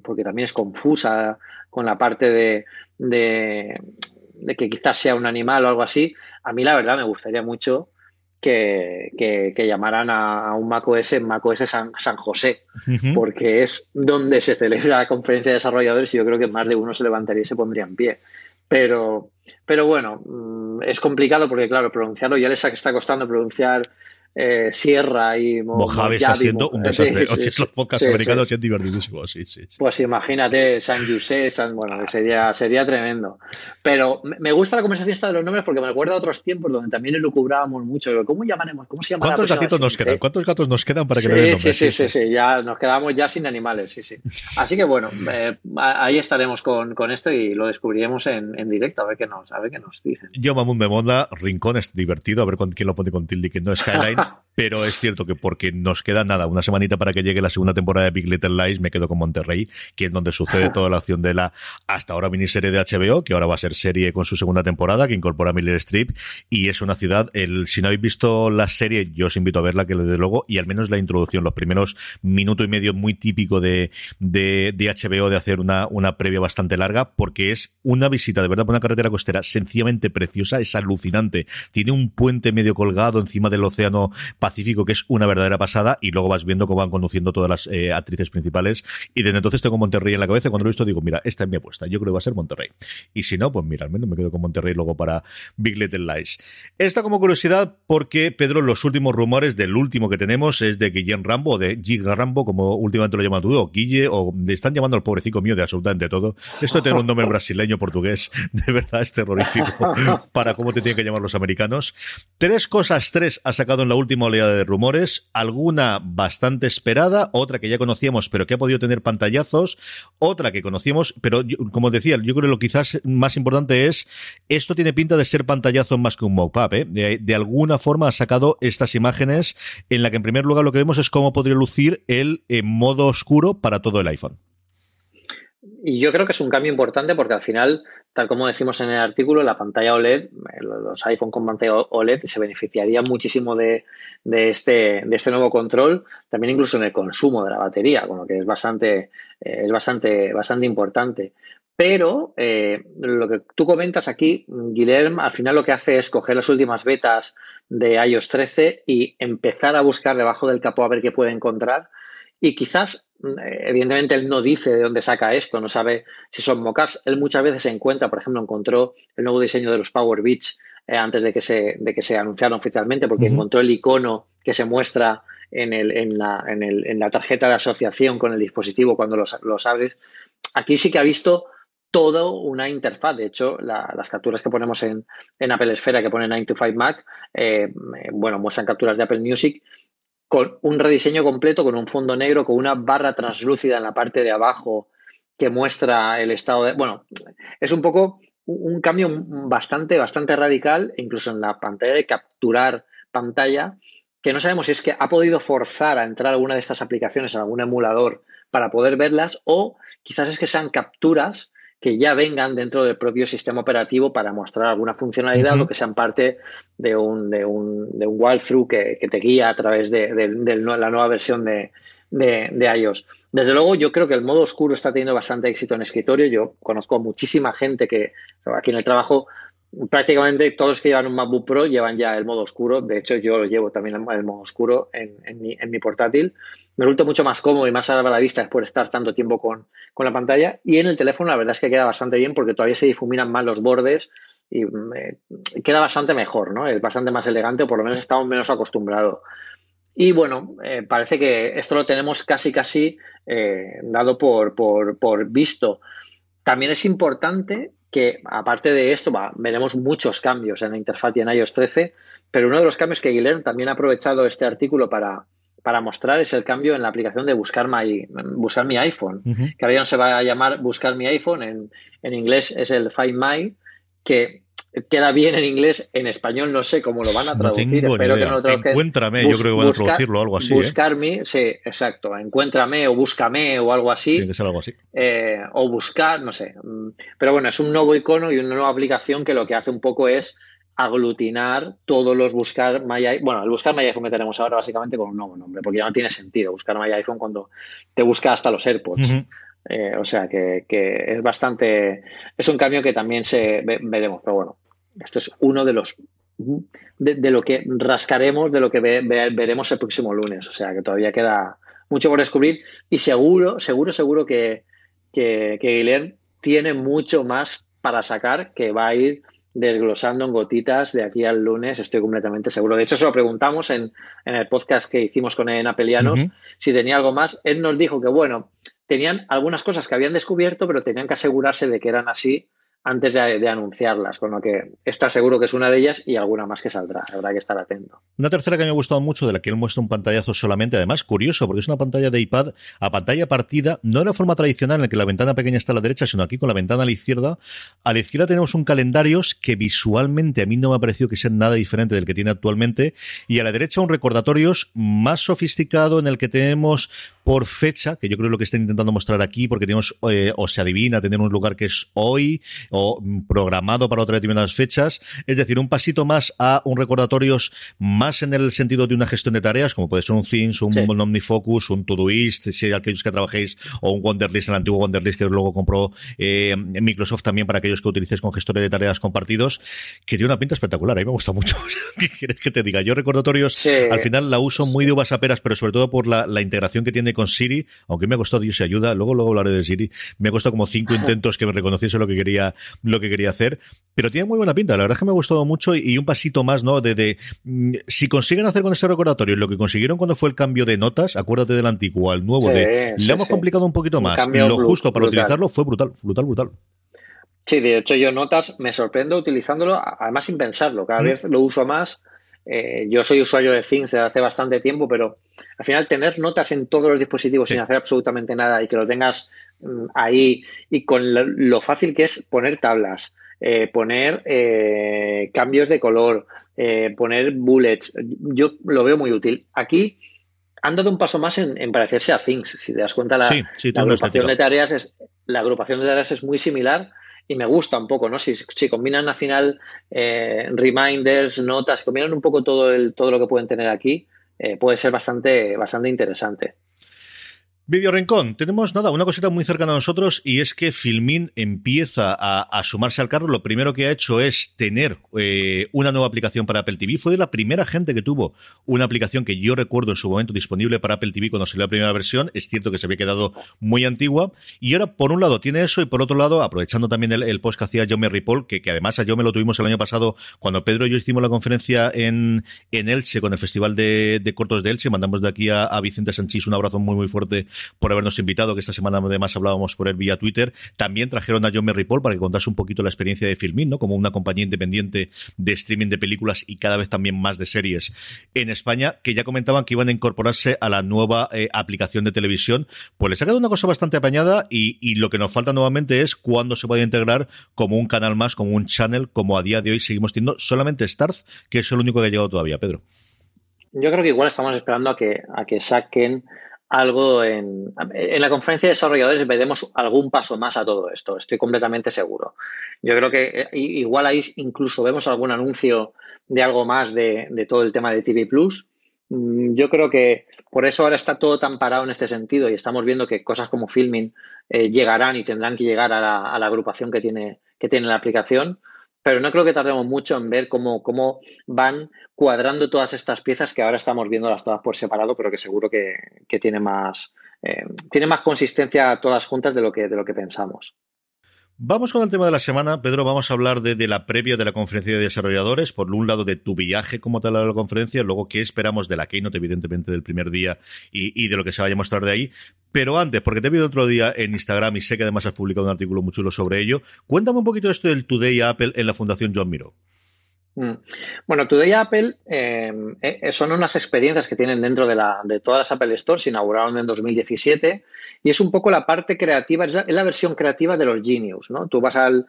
porque también es confusa con la parte de, de, que quizás sea un animal o algo así. A mí la verdad me gustaría mucho que, que, llamaran a, un macOS macOS San, San José, porque es donde se celebra la conferencia de desarrolladores y yo creo que más de uno se levantaría y se pondría en pie. Pero, pero bueno, mm, es complicado porque, claro, pronunciarlo ya les está costando pronunciar eh, Sierra y Mojave está siendo un <laughs> desastre. los podcasts americanos son divertidísimos, sí, sí, Pues imagínate, San José, bueno, sería, sería tremendo. Pero me gusta la conversación esta de los nombres porque me recuerda a otros tiempos donde también elucubrábamos mucho. ¿Cómo llamaremos? ¿Cómo se llama ¿Cuántos gatitos nos quedan? ¿Cuántos gatos nos quedan para que le den Sí, sí, sí, sí, ya nos quedamos ya sin animales, sí, sí. Así que bueno, <laughs> eh, ahí estaremos con, con, esto y lo descubriremos en, en, directo, a ver qué nos, a ver qué nos dicen. Yo, Mamón de Monda, Rincón es divertido, a ver quién lo pone con tilde que no es Skyline. <laughs> pero es cierto que porque nos queda nada, una semanita para que llegue la segunda temporada de Big Little Lies, me quedo con Monterrey, que es donde sucede toda la acción de la hasta ahora miniserie de HBO, que ahora va a ser serie con su segunda temporada, que incorpora a Miller Streep, y es una ciudad, el, si no habéis visto la serie, yo os invito a verla, que desde luego, y al menos la introducción, los primeros minuto y medio muy típico de, de, de HBO de hacer una, una previa bastante larga, porque es una visita de verdad por una carretera costera sencillamente preciosa, es alucinante. Tiene un puente medio colgado encima del océano Pacífico que es una verdadera pasada y luego vas viendo cómo van conduciendo todas las eh, actrices principales y desde entonces tengo Monterrey en la cabeza cuando lo he visto digo, mira, esta es mi apuesta, yo creo que va a ser Monterrey. Y si no, pues mira, al menos me quedo con Monterrey luego para Big Little Lies. Esta como curiosidad porque, Pedro, los últimos rumores del último que tenemos es de Guillén Rambo, de Giga Rambo, como últimamente lo llaman tú, o Guille, o le están llamando al pobrecito mío de absolutamente todo. Esto de tener un nombre <laughs> brasileño, portugués, de verdad es terrorífico <laughs> para cómo te tienen que llamar los americanos. Tres cosas, tres ha sacado en la última oleada de rumores, alguna bastante esperada, otra que ya conocíamos pero que ha podido tener pantallazos, otra que conocíamos, pero como decía, yo creo que lo quizás más importante es, esto tiene pinta de ser pantallazo más que un mock-up, ¿eh? de, alguna forma ha sacado estas imágenes en la que en primer lugar lo que vemos es cómo podría lucir el eh, modo oscuro para todo el iPhone. Y yo creo que es un cambio importante porque al final, tal como decimos en el artículo, la pantalla OLED, eh, los iPhone con pantalla OLED se beneficiarían muchísimo de, este, de este nuevo control, también incluso en el consumo de la batería, con lo que es bastante, eh, es bastante, bastante importante. Pero eh, lo que tú comentas aquí, Guillermo, al final lo que hace es coger las últimas betas de iOS 13 y empezar a buscar debajo del capó a ver qué puede encontrar. Y quizás evidentemente él no dice de dónde saca esto, no sabe si son mockups. Él muchas veces se encuentra, por ejemplo, encontró el nuevo diseño de los Power Beats eh, antes de que se, de que se anunciaran oficialmente, porque encontró el icono que se muestra en, el, en, la, en, el, en, la, tarjeta de asociación con el dispositivo cuando los, los abres. Aquí sí que ha visto todo una interfaz. De hecho, las capturas que ponemos en, en, Apple Esfera, que pone 9 to 5 Mac, eh, eh, bueno, muestran capturas de Apple Music con un rediseño completo, con un fondo negro, con una barra translúcida en la parte de abajo que muestra el estado de... Bueno, es un poco un cambio bastante, bastante radical, incluso en la pantalla de capturar pantalla, que no sabemos si es que ha podido forzar a entrar alguna de estas aplicaciones en algún emulador para poder verlas o quizás es que sean capturas que ya vengan dentro del propio sistema operativo para mostrar alguna funcionalidad o que sean parte de un, de un, de un walkthrough que, que, te guía a través de, la nueva versión de, de, iOS. Desde luego, yo creo que el modo oscuro está teniendo bastante éxito en escritorio. Yo conozco a muchísima gente que aquí en el trabajo prácticamente todos los que llevan un MacBook Pro llevan ya el modo oscuro. De hecho, yo lo llevo también el modo oscuro en, en, mi, en mi, portátil. Me resulta mucho más cómodo y más a la vista después de estar tanto tiempo con, con, la pantalla. Y en el teléfono la verdad es que queda bastante bien porque todavía se difuminan más los bordes y queda bastante mejor, ¿no? Es bastante más elegante o por lo menos estamos menos acostumbrados. Y bueno, eh, parece que esto lo tenemos casi casi eh, dado por, por, por visto. También es importante que aparte de esto veremos muchos cambios en la interfaz y en iOS 13, pero uno de los cambios que Guillermo también ha aprovechado este artículo para, para mostrar es el cambio en la aplicación de buscar, my, buscar mi iPhone, que ahora ya no se va a llamar buscar mi iPhone, en, en inglés es el Find My, que queda bien en inglés, en español no sé cómo lo van a traducir. Espero que no lo Encuéntrame, yo creo que van a traducirlo algo así. ¿eh? Buscarme, sí, exacto. Encuéntrame o búscame o algo así. Tiene que ser algo así. Eh, o buscar, no sé. Pero bueno, es un nuevo icono y una nueva aplicación que lo que hace un poco es aglutinar todos los buscar My iPhone. Bueno, el buscar My iPhone que tenemos ahora básicamente con un nuevo nombre, porque ya no tiene sentido buscar My iPhone cuando te busca hasta los AirPods. Eh, o sea que, que, es bastante. Es un cambio que también se veremos, pero bueno, esto es uno de los de, lo que rascaremos, de lo que veremos el próximo lunes. O sea que todavía queda mucho por descubrir y seguro, seguro, seguro que, que, que tiene mucho más para sacar que va a ir desglosando en gotitas de aquí al lunes, estoy completamente seguro. De hecho, se lo preguntamos en, el podcast que hicimos con Enapelianos si tenía algo más. Él nos dijo que, bueno, tenían algunas cosas que habían descubierto, pero tenían que asegurarse de que eran así antes de, anunciarlas, con lo que está seguro que es una de ellas y alguna más que saldrá. Habrá que estar atento. Una tercera que me ha gustado mucho, de la que él muestra un pantallazo solamente, además curioso, porque es una pantalla de iPad a pantalla partida, no de la forma tradicional en la que la ventana pequeña está a la derecha, sino aquí con la ventana a la izquierda. A la izquierda tenemos un calendario que visualmente a mí no me ha parecido que sea nada diferente del que tiene actualmente, y a la derecha un recordatorios más sofisticado en el que tenemos por fecha, que yo creo lo que están intentando mostrar aquí, porque tenemos, eh, o se adivina, tener un lugar que es hoy, o programado para otras determinadas fechas. Es decir, un pasito más a un recordatorios más en el sentido de una gestión de tareas, como puede ser un Things, un OmniFocus, un Todoist, si hay aquellos que trabajéis, o un Wonderlist, el antiguo Wonderlist que luego compró eh, Microsoft también para aquellos que utilicéis con gestores de tareas compartidos, que tiene una pinta espectacular. A mí me gusta mucho. <laughs> ¿Qué quieres que te diga? Yo recordatorios, al final la uso muy de uvas a peras, pero sobre todo por la, la integración que tiene con Siri, aunque me ha costado Dios y ayuda, luego luego hablaré de Siri, me ha costado como cinco intentos que me reconociese lo que quería, lo que quería hacer, pero tiene muy buena pinta, la verdad es que me ha gustado mucho y, un pasito más, ¿no? De, mm, si consiguen hacer con este recordatorio lo que consiguieron cuando fue el cambio de notas, acuérdate del antiguo al nuevo, de le hemos complicado un poquito más, lo justo para utilizarlo fue brutal, brutal, brutal. Sí, de hecho yo notas me sorprendo utilizándolo, además sin pensarlo, cada mm. vez lo uso más eh, yo soy usuario de Things desde hace bastante tiempo, pero al final tener notas en todos los dispositivos sin hacer absolutamente nada y que lo tengas mm, ahí y con lo, fácil que es poner tablas, eh, poner eh, cambios de color, poner bullets, yo lo veo muy útil. Aquí han dado un paso más en, parecerse a Things. Si te das cuenta, la, agrupación de tareas es la agrupación de tareas es muy similar y me gusta un poco, ¿no? Si, si combinan al final eh, reminders, notas, combinan un poco todo, el, todo lo que pueden tener aquí, eh, puede ser bastante, bastante interesante. Video Rincón, tenemos nada, una cosita muy cercana a nosotros y es que Filmin empieza a, sumarse al carro. Lo primero que ha hecho es tener eh, una nueva aplicación para Apple TV. Fue de la primera gente que tuvo una aplicación que yo recuerdo en su momento disponible para Apple TV cuando salió la primera versión. Es cierto que se había quedado muy antigua. Y ahora, por un lado, tiene eso y por otro lado, aprovechando también el, post que hacía Jaume Ripoll, que, que además a me lo tuvimos el año pasado cuando Pedro y yo hicimos la conferencia en, en Elche con el Festival de, Cortos de Elche. Mandamos de aquí a, a Vicente Sanchís un abrazo muy, muy fuerte por habernos invitado, que esta semana además hablábamos por él vía Twitter. También trajeron a John Merry Paul para que contase un poquito la experiencia de Filmin, ¿no? Como una compañía independiente de streaming de películas y cada vez también más de series en España, que ya comentaban que iban a incorporarse a la nueva eh, aplicación de televisión. Pues les ha quedado una cosa bastante apañada y, y lo que nos falta nuevamente es cuándo se puede integrar como un canal más, como un channel, como a día de hoy seguimos teniendo solamente Starz, que es el único que ha llegado todavía, Pedro. Yo creo que igual estamos esperando a que, a que saquen algo en, en la conferencia de desarrolladores veremos algún paso más a todo esto, estoy completamente seguro. Yo creo que eh, igual ahí incluso vemos algún anuncio de algo más de, todo el tema de TV Plus. Mm, yo creo que por eso ahora está todo tan parado en este sentido y estamos viendo que cosas como filming eh, llegarán y tendrán que llegar a la, a la agrupación que tiene, que tiene la aplicación pero no creo que tardemos mucho en ver cómo, cómo van cuadrando todas estas piezas que ahora estamos viéndolas todas por separado, pero que seguro que, tiene más eh, tiene más consistencia todas juntas de lo que, de lo que pensamos. Vamos con el tema de la semana, Pedro. Vamos a hablar de, la previa de la conferencia de desarrolladores. Por un lado, de tu viaje como tal a la conferencia, luego qué esperamos de la keynote, evidentemente, del primer día y, de lo que se vaya a mostrar de ahí. Pero antes, porque te he visto otro día en Instagram y sé que además has publicado un artículo muy chulo sobre ello, cuéntame un poquito esto del Today Apple en la Fundación John Miro. Mm. Bueno, Today Apple eh, eh, son unas experiencias que tienen dentro de, la, de todas las Apple Stores, se inauguraron en 2017 y es un poco la parte creativa, es la, versión creativa de los Genius, ¿no? Tú vas al,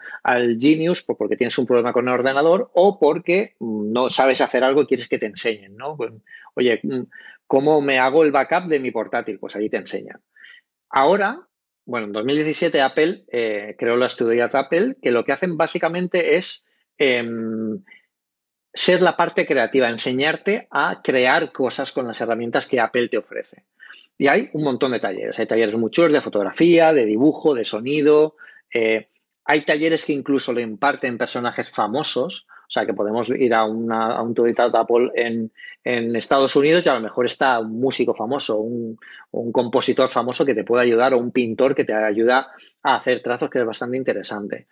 Genius porque tienes un problema con el ordenador o porque mm, no sabes hacer algo y quieres que te enseñen, ¿no? Pues, oye, mm, ¿cómo me hago el backup de mi portátil? Pues ahí te enseñan. Ahora, bueno, en 2017 Apple eh, creó las Studios Apple, que lo que hacen básicamente es em, ser la parte creativa, enseñarte a crear cosas con las herramientas que Apple te ofrece. Y hay un montón de talleres. Hay talleres muy chulos de fotografía, de dibujo, de sonido. Eh, hay talleres que incluso le imparten personajes famosos. O sea, que podemos ir a, una, a un tutorial de Apple en, en, Estados Unidos y a lo mejor está un músico famoso, un, un, compositor famoso que te puede ayudar o un pintor que te ayuda a hacer trazos, que es bastante interesante.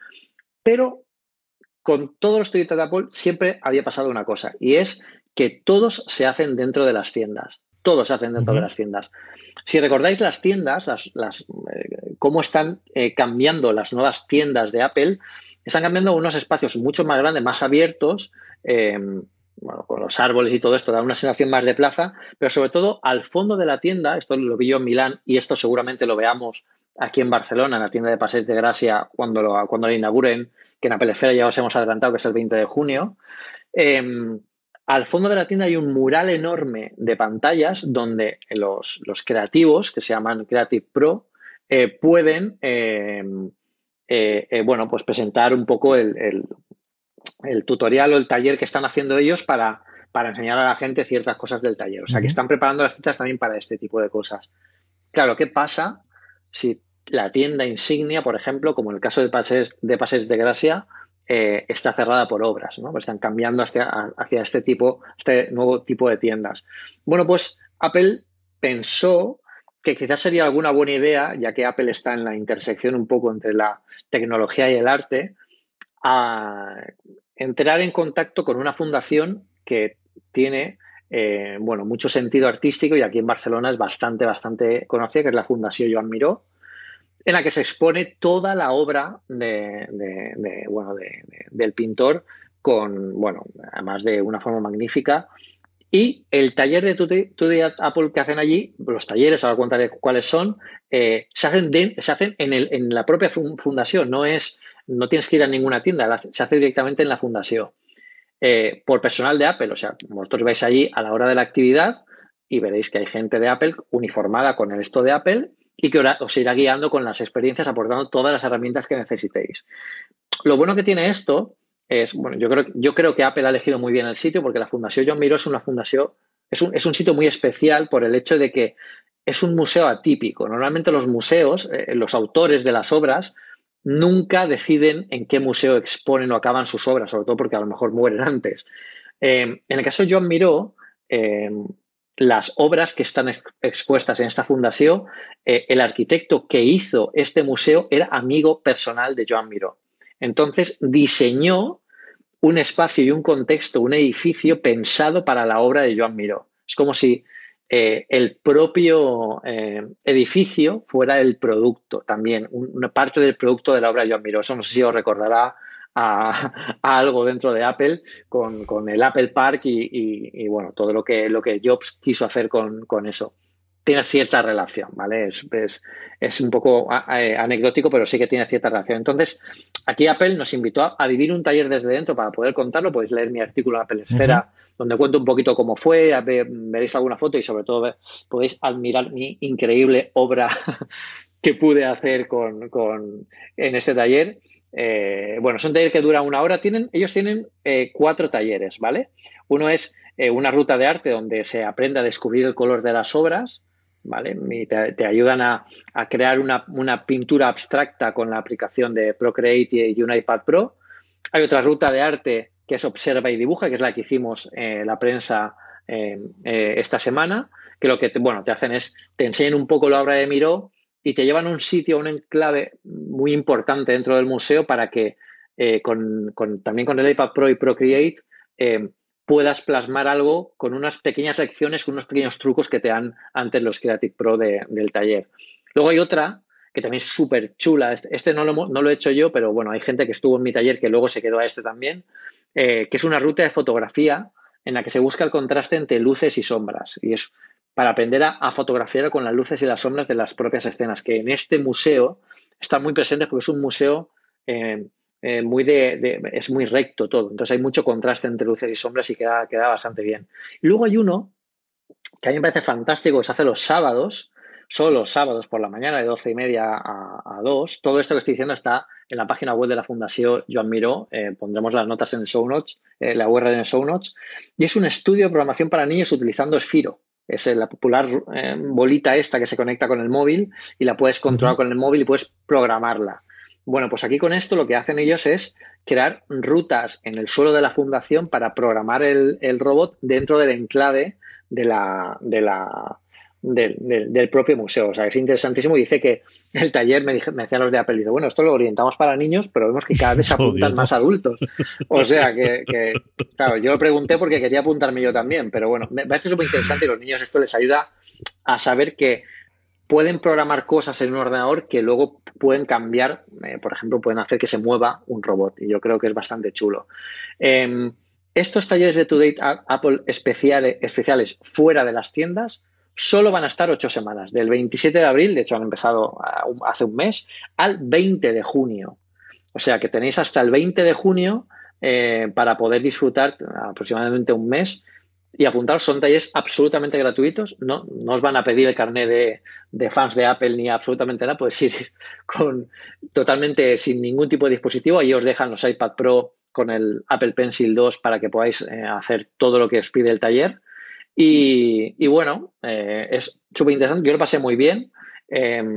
Pero con todos los tutoriales de Apple siempre había pasado una cosa y es que todos se hacen dentro de las tiendas. Todos se hacen dentro de las tiendas. Si recordáis las tiendas, las, eh, cómo están eh, cambiando las nuevas tiendas de Apple, están cambiando unos espacios mucho más grandes, más abiertos, em, bueno, con los árboles y todo esto, da una sensación más de plaza, pero sobre todo al fondo de la tienda, esto lo vi yo en Milán y esto seguramente lo veamos aquí en Barcelona, en la tienda de Paseo de Gracia, cuando lo, cuando lo inauguren, que en Apple Esfera ya os hemos adelantado que es el 20 de junio. Em, al fondo de la tienda hay un mural enorme de pantallas donde los, creativos, que se llaman Creative Pro, eh, pueden em, eh, eh, bueno, pues presentar un poco el, tutorial o el taller que están haciendo ellos para, para, enseñar a la gente ciertas cosas del taller. O sea, que están preparando las citas también para este tipo de cosas. Claro, ¿qué pasa si la tienda insignia, por ejemplo, como en el caso de Pases de, Pases de Gracia, eh, está cerrada por obras, ¿no? Pues están cambiando hacia, hacia este tipo, este nuevo tipo de tiendas. Bueno, pues Apple pensó que quizás sería alguna buena idea, ya que Apple está en la intersección un poco entre la tecnología y el arte, a entrar en contacto con una fundación que tiene eh, bueno, mucho sentido artístico y aquí en Barcelona es bastante, bastante conocida, que es la Fundación Joan Miró, en la que se expone toda la obra de, bueno, del pintor con, bueno, además de una forma magnífica, y el taller de Today Apple que hacen allí, los talleres, ahora contaré cuáles son, eh, se hacen, se hacen en, el, en, la propia fundación, no, es, no tienes que ir a ninguna tienda, se hace directamente en la fundación. Eh, por personal de Apple, o sea, vosotros vais allí a la hora de la actividad y veréis que hay gente de Apple uniformada con el esto de Apple y que os irá guiando con las experiencias, aportando todas las herramientas que necesitéis. Lo bueno que tiene esto es, bueno, yo creo, yo creo que Apple ha elegido muy bien el sitio porque la Fundación John Miró es una fundación, es un, es un sitio muy especial por el hecho de que es un museo atípico. Normalmente los museos, eh, los autores de las obras, nunca deciden en qué museo exponen o acaban sus obras, sobre todo porque a lo mejor mueren <laughs> antes. Eh, en el caso de John Miró, eh, las obras que están expuestas en esta fundación, el arquitecto que hizo este museo era amigo personal de Joan Miró. Entonces diseñó un espacio y un contexto, un edificio pensado para la obra de Joan Miró. Es como si eh, el propio eh, edificio fuera el producto también, una parte del producto de la obra de Joan Miró. Eso no sé si os recordará a, algo dentro de Apple con, el Apple Park y, bueno, todo lo que, lo que Jobs quiso hacer con, con eso tiene cierta relación, ¿vale? Es, un poco eh, anecdótico, pero sí que tiene cierta relación. Entonces, aquí Apple nos invitó a, vivir un taller desde dentro para poder contarlo. Podéis leer mi artículo en Apple Esfera, donde cuento un poquito cómo fue, veréis alguna foto y sobre todo podéis admirar mi increíble obra <laughs> que pude hacer con, en este taller. Eh, bueno, es un taller que dura una hora. Tienen, ellos tienen eh, cuatro talleres, ¿vale? Uno es una ruta de arte donde se aprende a descubrir el color de las obras. ¿Vale? te, ayudan a, crear una, pintura abstracta con la aplicación de Procreate y un iPad Pro. Hay otra ruta de arte que es Observa y Dibuja, que es la que hicimos en la prensa eh, esta semana, que lo que te, bueno, te hacen es, te enseñan un poco la obra de Miró y te llevan a un sitio, a un enclave muy importante dentro del museo para que eh, también con el iPad Pro y Procreate eh, puedas plasmar algo con unas pequeñas lecciones, con unos pequeños trucos que te dan antes los Creative Pro del taller. Luego hay otra que también es súper chula. Este, este no, lo, no, lo, he hecho yo, pero bueno, hay gente que estuvo en mi taller que luego se quedó a este también, eh, que es una ruta de fotografía en la que se busca el contraste entre luces y sombras. Y es para aprender a, fotografiar con las luces y las sombras de las propias escenas, que en este museo están muy presentes porque es un museo eh, eh, muy de, es muy recto todo. Entonces hay mucho contraste entre luces y sombras y queda, queda bastante bien. Y luego hay uno que a mí me parece fantástico, que se hace los sábados, solo los sábados por la mañana de 12 y media a, 2. Todo esto que estoy diciendo está en la página web de la Fundación Joan Miró. Eh, pondremos las notas en el show notes, eh, la URL en el show notes. Y es un estudio de programación para niños utilizando Sphero. Es la popular bolita esta que se conecta con el móvil y la puedes controlar con el móvil y puedes programarla. Bueno, pues aquí con esto lo que hacen ellos es crear rutas en el suelo de la fundación para programar el, el robot dentro del enclave de la, de la, del, propio museo. O sea, es interesantísimo. Y dice que el taller, me, dije, me decían los de Apple, dice, bueno, esto lo orientamos para niños, pero vemos que cada vez <laughs> se apuntan más adultos. O sea, que, claro, yo lo pregunté porque quería apuntarme yo también, pero bueno, me parece súper interesante y los niños esto les ayuda a saber que pueden programar cosas en un ordenador que luego pueden cambiar, eh, por ejemplo, pueden hacer que se mueva un robot. Y yo creo que es bastante chulo. Em, estos talleres de Today Apple especiales, especiales fuera de las tiendas solo van a estar ocho semanas, del 27 de abril, de hecho han empezado hace un mes, al 20 de junio. O sea que tenéis hasta el 20 de junio eh, para poder disfrutar aproximadamente un mes y apuntaros. Son talleres absolutamente gratuitos. No, no os van a pedir el carnet de, fans de Apple ni absolutamente nada. Podéis ir <laughs> con, totalmente sin ningún tipo de dispositivo. Ahí os dejan los iPad Pro con el Apple Pencil 2 para que podáis eh, hacer todo lo que os pide el taller. Y, bueno, eh, es súper interesante. Yo lo pasé muy bien. Em,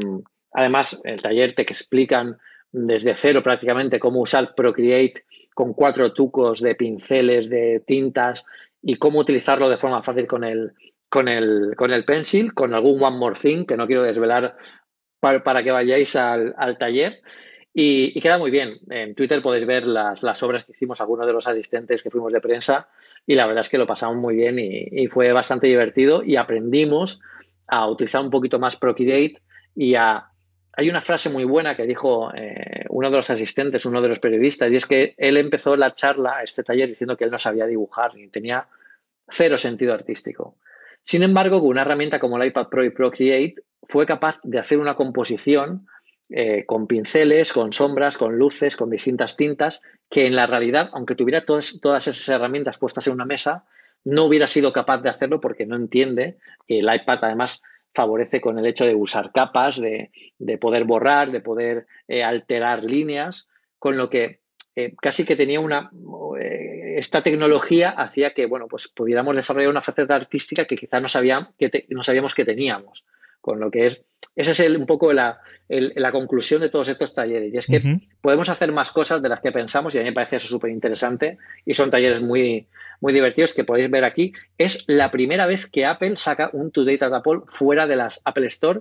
además, el taller te explican desde cero prácticamente cómo usar Procreate con cuatro tucos de pinceles, de tintas y cómo utilizarlo de forma fácil con el, con el, con el pencil, con algún One More Thing que no quiero desvelar para, que vayáis al, taller. Y, queda muy bien. En Twitter podéis ver las, las obras que hicimos algunos de los asistentes que fuimos de prensa y la verdad es que lo pasamos muy bien y, fue bastante divertido y aprendimos a utilizar un poquito más Procreate y a... Hay una frase muy buena que dijo eh, uno de los asistentes, uno de los periodistas, y es que él empezó la charla, este taller, diciendo que él no sabía dibujar ni tenía cero sentido artístico. Sin embargo, con una herramienta como el iPad Pro y Procreate, fue capaz de hacer una composición eh, con pinceles, con sombras, con luces, con distintas tintas, que en la realidad, aunque tuviera todas, todas esas herramientas puestas en una mesa, no hubiera sido capaz de hacerlo porque no entiende. El iPad además favorece con el hecho de usar capas, de, poder borrar, de poder eh, alterar líneas, con lo que eh, casi que tenía una esta tecnología hacía que bueno pues pudiéramos desarrollar una faceta artística que quizás no, que no sabíamos que teníamos con lo que es esa es un poco la, conclusión de todos estos talleres. Y es que podemos hacer más cosas de las que pensamos y a mí me parece eso súper interesante y son talleres muy, muy divertidos que podéis ver aquí. Es la primera vez que Apple saca un Today at Apple fuera de las Apple Store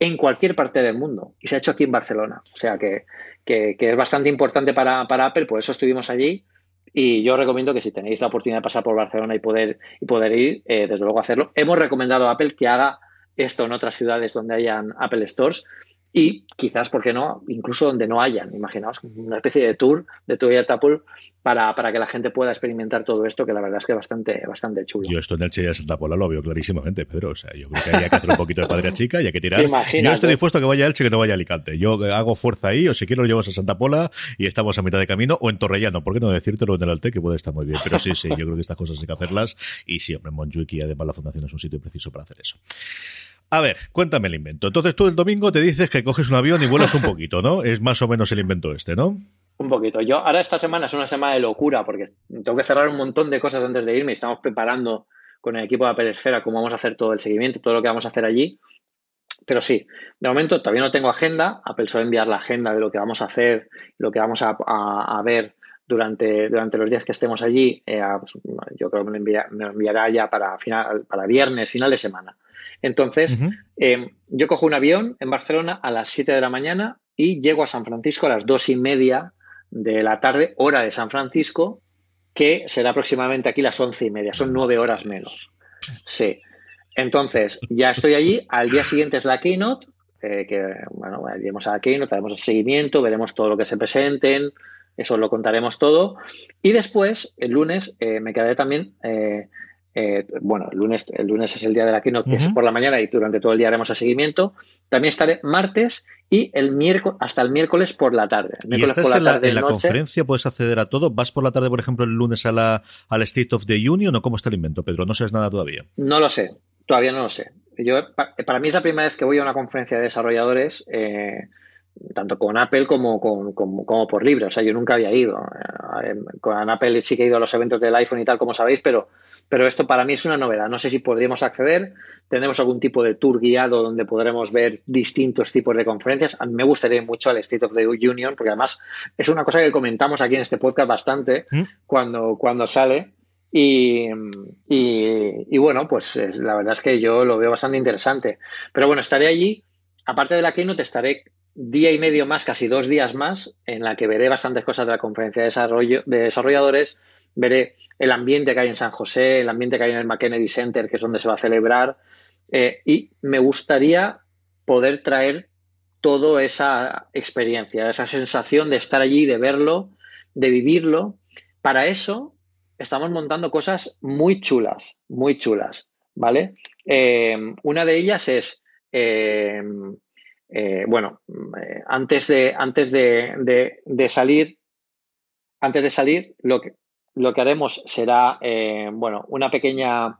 en cualquier parte del mundo y se ha hecho aquí en Barcelona. O sea que, es bastante importante para, Apple, por eso estuvimos allí. Y yo recomiendo que si tenéis la oportunidad de pasar por Barcelona y poder, y poder ir, eh, desde luego hacerlo. Hemos recomendado a Apple que haga esto en otras ciudades donde hayan Apple Stores y quizás, ¿por qué no? Incluso donde no hayan, imaginaos, una especie de tour de Toyota Apple para, para, que la gente pueda experimentar todo esto, que la verdad es que es bastante, bastante chulo. Yo esto en el Che de Santa Pola lo veo clarísimamente, Pedro. O sea, yo creo que hay que hacer un poquito de padre a chica y hay que tirar. Yo estoy dispuesto a que vaya Elche que no vaya a Alicante. Yo hago fuerza ahí, o si quiero lo llevas a Santa Pola y estamos a mitad de camino, o en Torrellano, ¿por qué no decírtelo en el Alte, que puede estar muy bien? Pero sí, sí, yo creo que estas cosas hay que hacerlas y siempre en y además la Fundación es un sitio preciso para hacer eso. A ver, cuéntame el invento. Entonces tú el domingo te dices que coges un avión y vuelas un <laughs> poquito, ¿no? Es más o menos el invento este, ¿no? Un poquito. Yo ahora esta semana es una semana de locura porque tengo que cerrar un montón de cosas antes de irme estamos preparando con el equipo de Apple Esfera cómo vamos a hacer todo el seguimiento, todo lo que vamos a hacer allí. Pero sí, de momento todavía no tengo agenda. Apple suele enviar la agenda de lo que vamos a hacer, lo que vamos a, ver durante, durante los días que estemos allí. Eh, pues, yo creo que me, me lo enviará ya para, final, para viernes, final de semana. Entonces, eh, yo cojo un avión en Barcelona a las 7 de la mañana y llego a San Francisco a las 2 y media de la tarde, hora de San Francisco, que será aproximadamente aquí las 11 y media, son 9 horas menos. Sí. Entonces, ya estoy allí, al día siguiente es la keynote, eh, que, bueno, iremos a la keynote, haremos el seguimiento, veremos todo lo que se presenten, eso lo contaremos todo. Y después, el lunes, eh, me quedaré también eh, bueno, el lunes, el lunes es el día de la keynote, que es por la mañana y durante todo el día haremos el seguimiento. También estaré martes y el miércoles, hasta el miércoles por la tarde. ¿Y estás en la, conferencia? ¿Puedes acceder a todo? ¿Vas por la tarde, por ejemplo, el lunes a la, al State of the Union o cómo está el invento, Pedro? ¿No sabes nada todavía? No lo sé, todavía no lo sé. Yo, para mí es la primera vez que voy a una conferencia de desarrolladores. Eh, tanto con Apple como, como, por libre. O sea, yo nunca había ido. Eh, con Apple sí que he ido a los eventos del iPhone y tal, como sabéis, pero, pero esto para mí es una novedad. No sé si podríamos acceder. Tendremos algún tipo de tour guiado donde podremos ver distintos tipos de conferencias. A mí me gustaría mucho el State of the Union, porque además es una cosa que comentamos aquí en este podcast bastante ¿Mm? cuando, cuando sale. Y, y, bueno, pues la verdad es que yo lo veo bastante interesante. Pero bueno, estaré allí. Aparte de la Keynote, estaré día y medio más, casi dos días más, en la que veré bastantes cosas de la conferencia de, desarrollo, de desarrolladores. Veré el ambiente que hay en San José, el ambiente que hay en el McKennedy Center, que es donde se va a celebrar. Eh, y me gustaría poder traer toda esa experiencia, esa sensación de estar allí, de verlo, de vivirlo. Para eso estamos montando cosas muy chulas, muy chulas, ¿vale? Eh, una de ellas es, eh, eh, bueno, antes de, antes de, salir, antes de salir, lo que, lo que haremos será, bueno, una pequeña,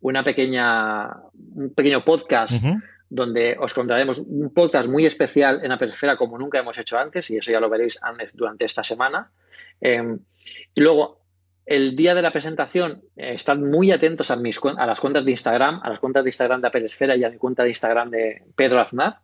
una pequeña, un pequeño podcast. donde os contaremos un podcast muy especial en la Esfera como nunca hemos hecho antes, y eso ya lo veréis durante esta semana. y luego, el día de la presentación, eh, estad muy atentos a, mis, a las cuentas de Instagram, a las cuentas de Instagram de Apple Esfera y a mi cuenta de Instagram de Pedro Aznar,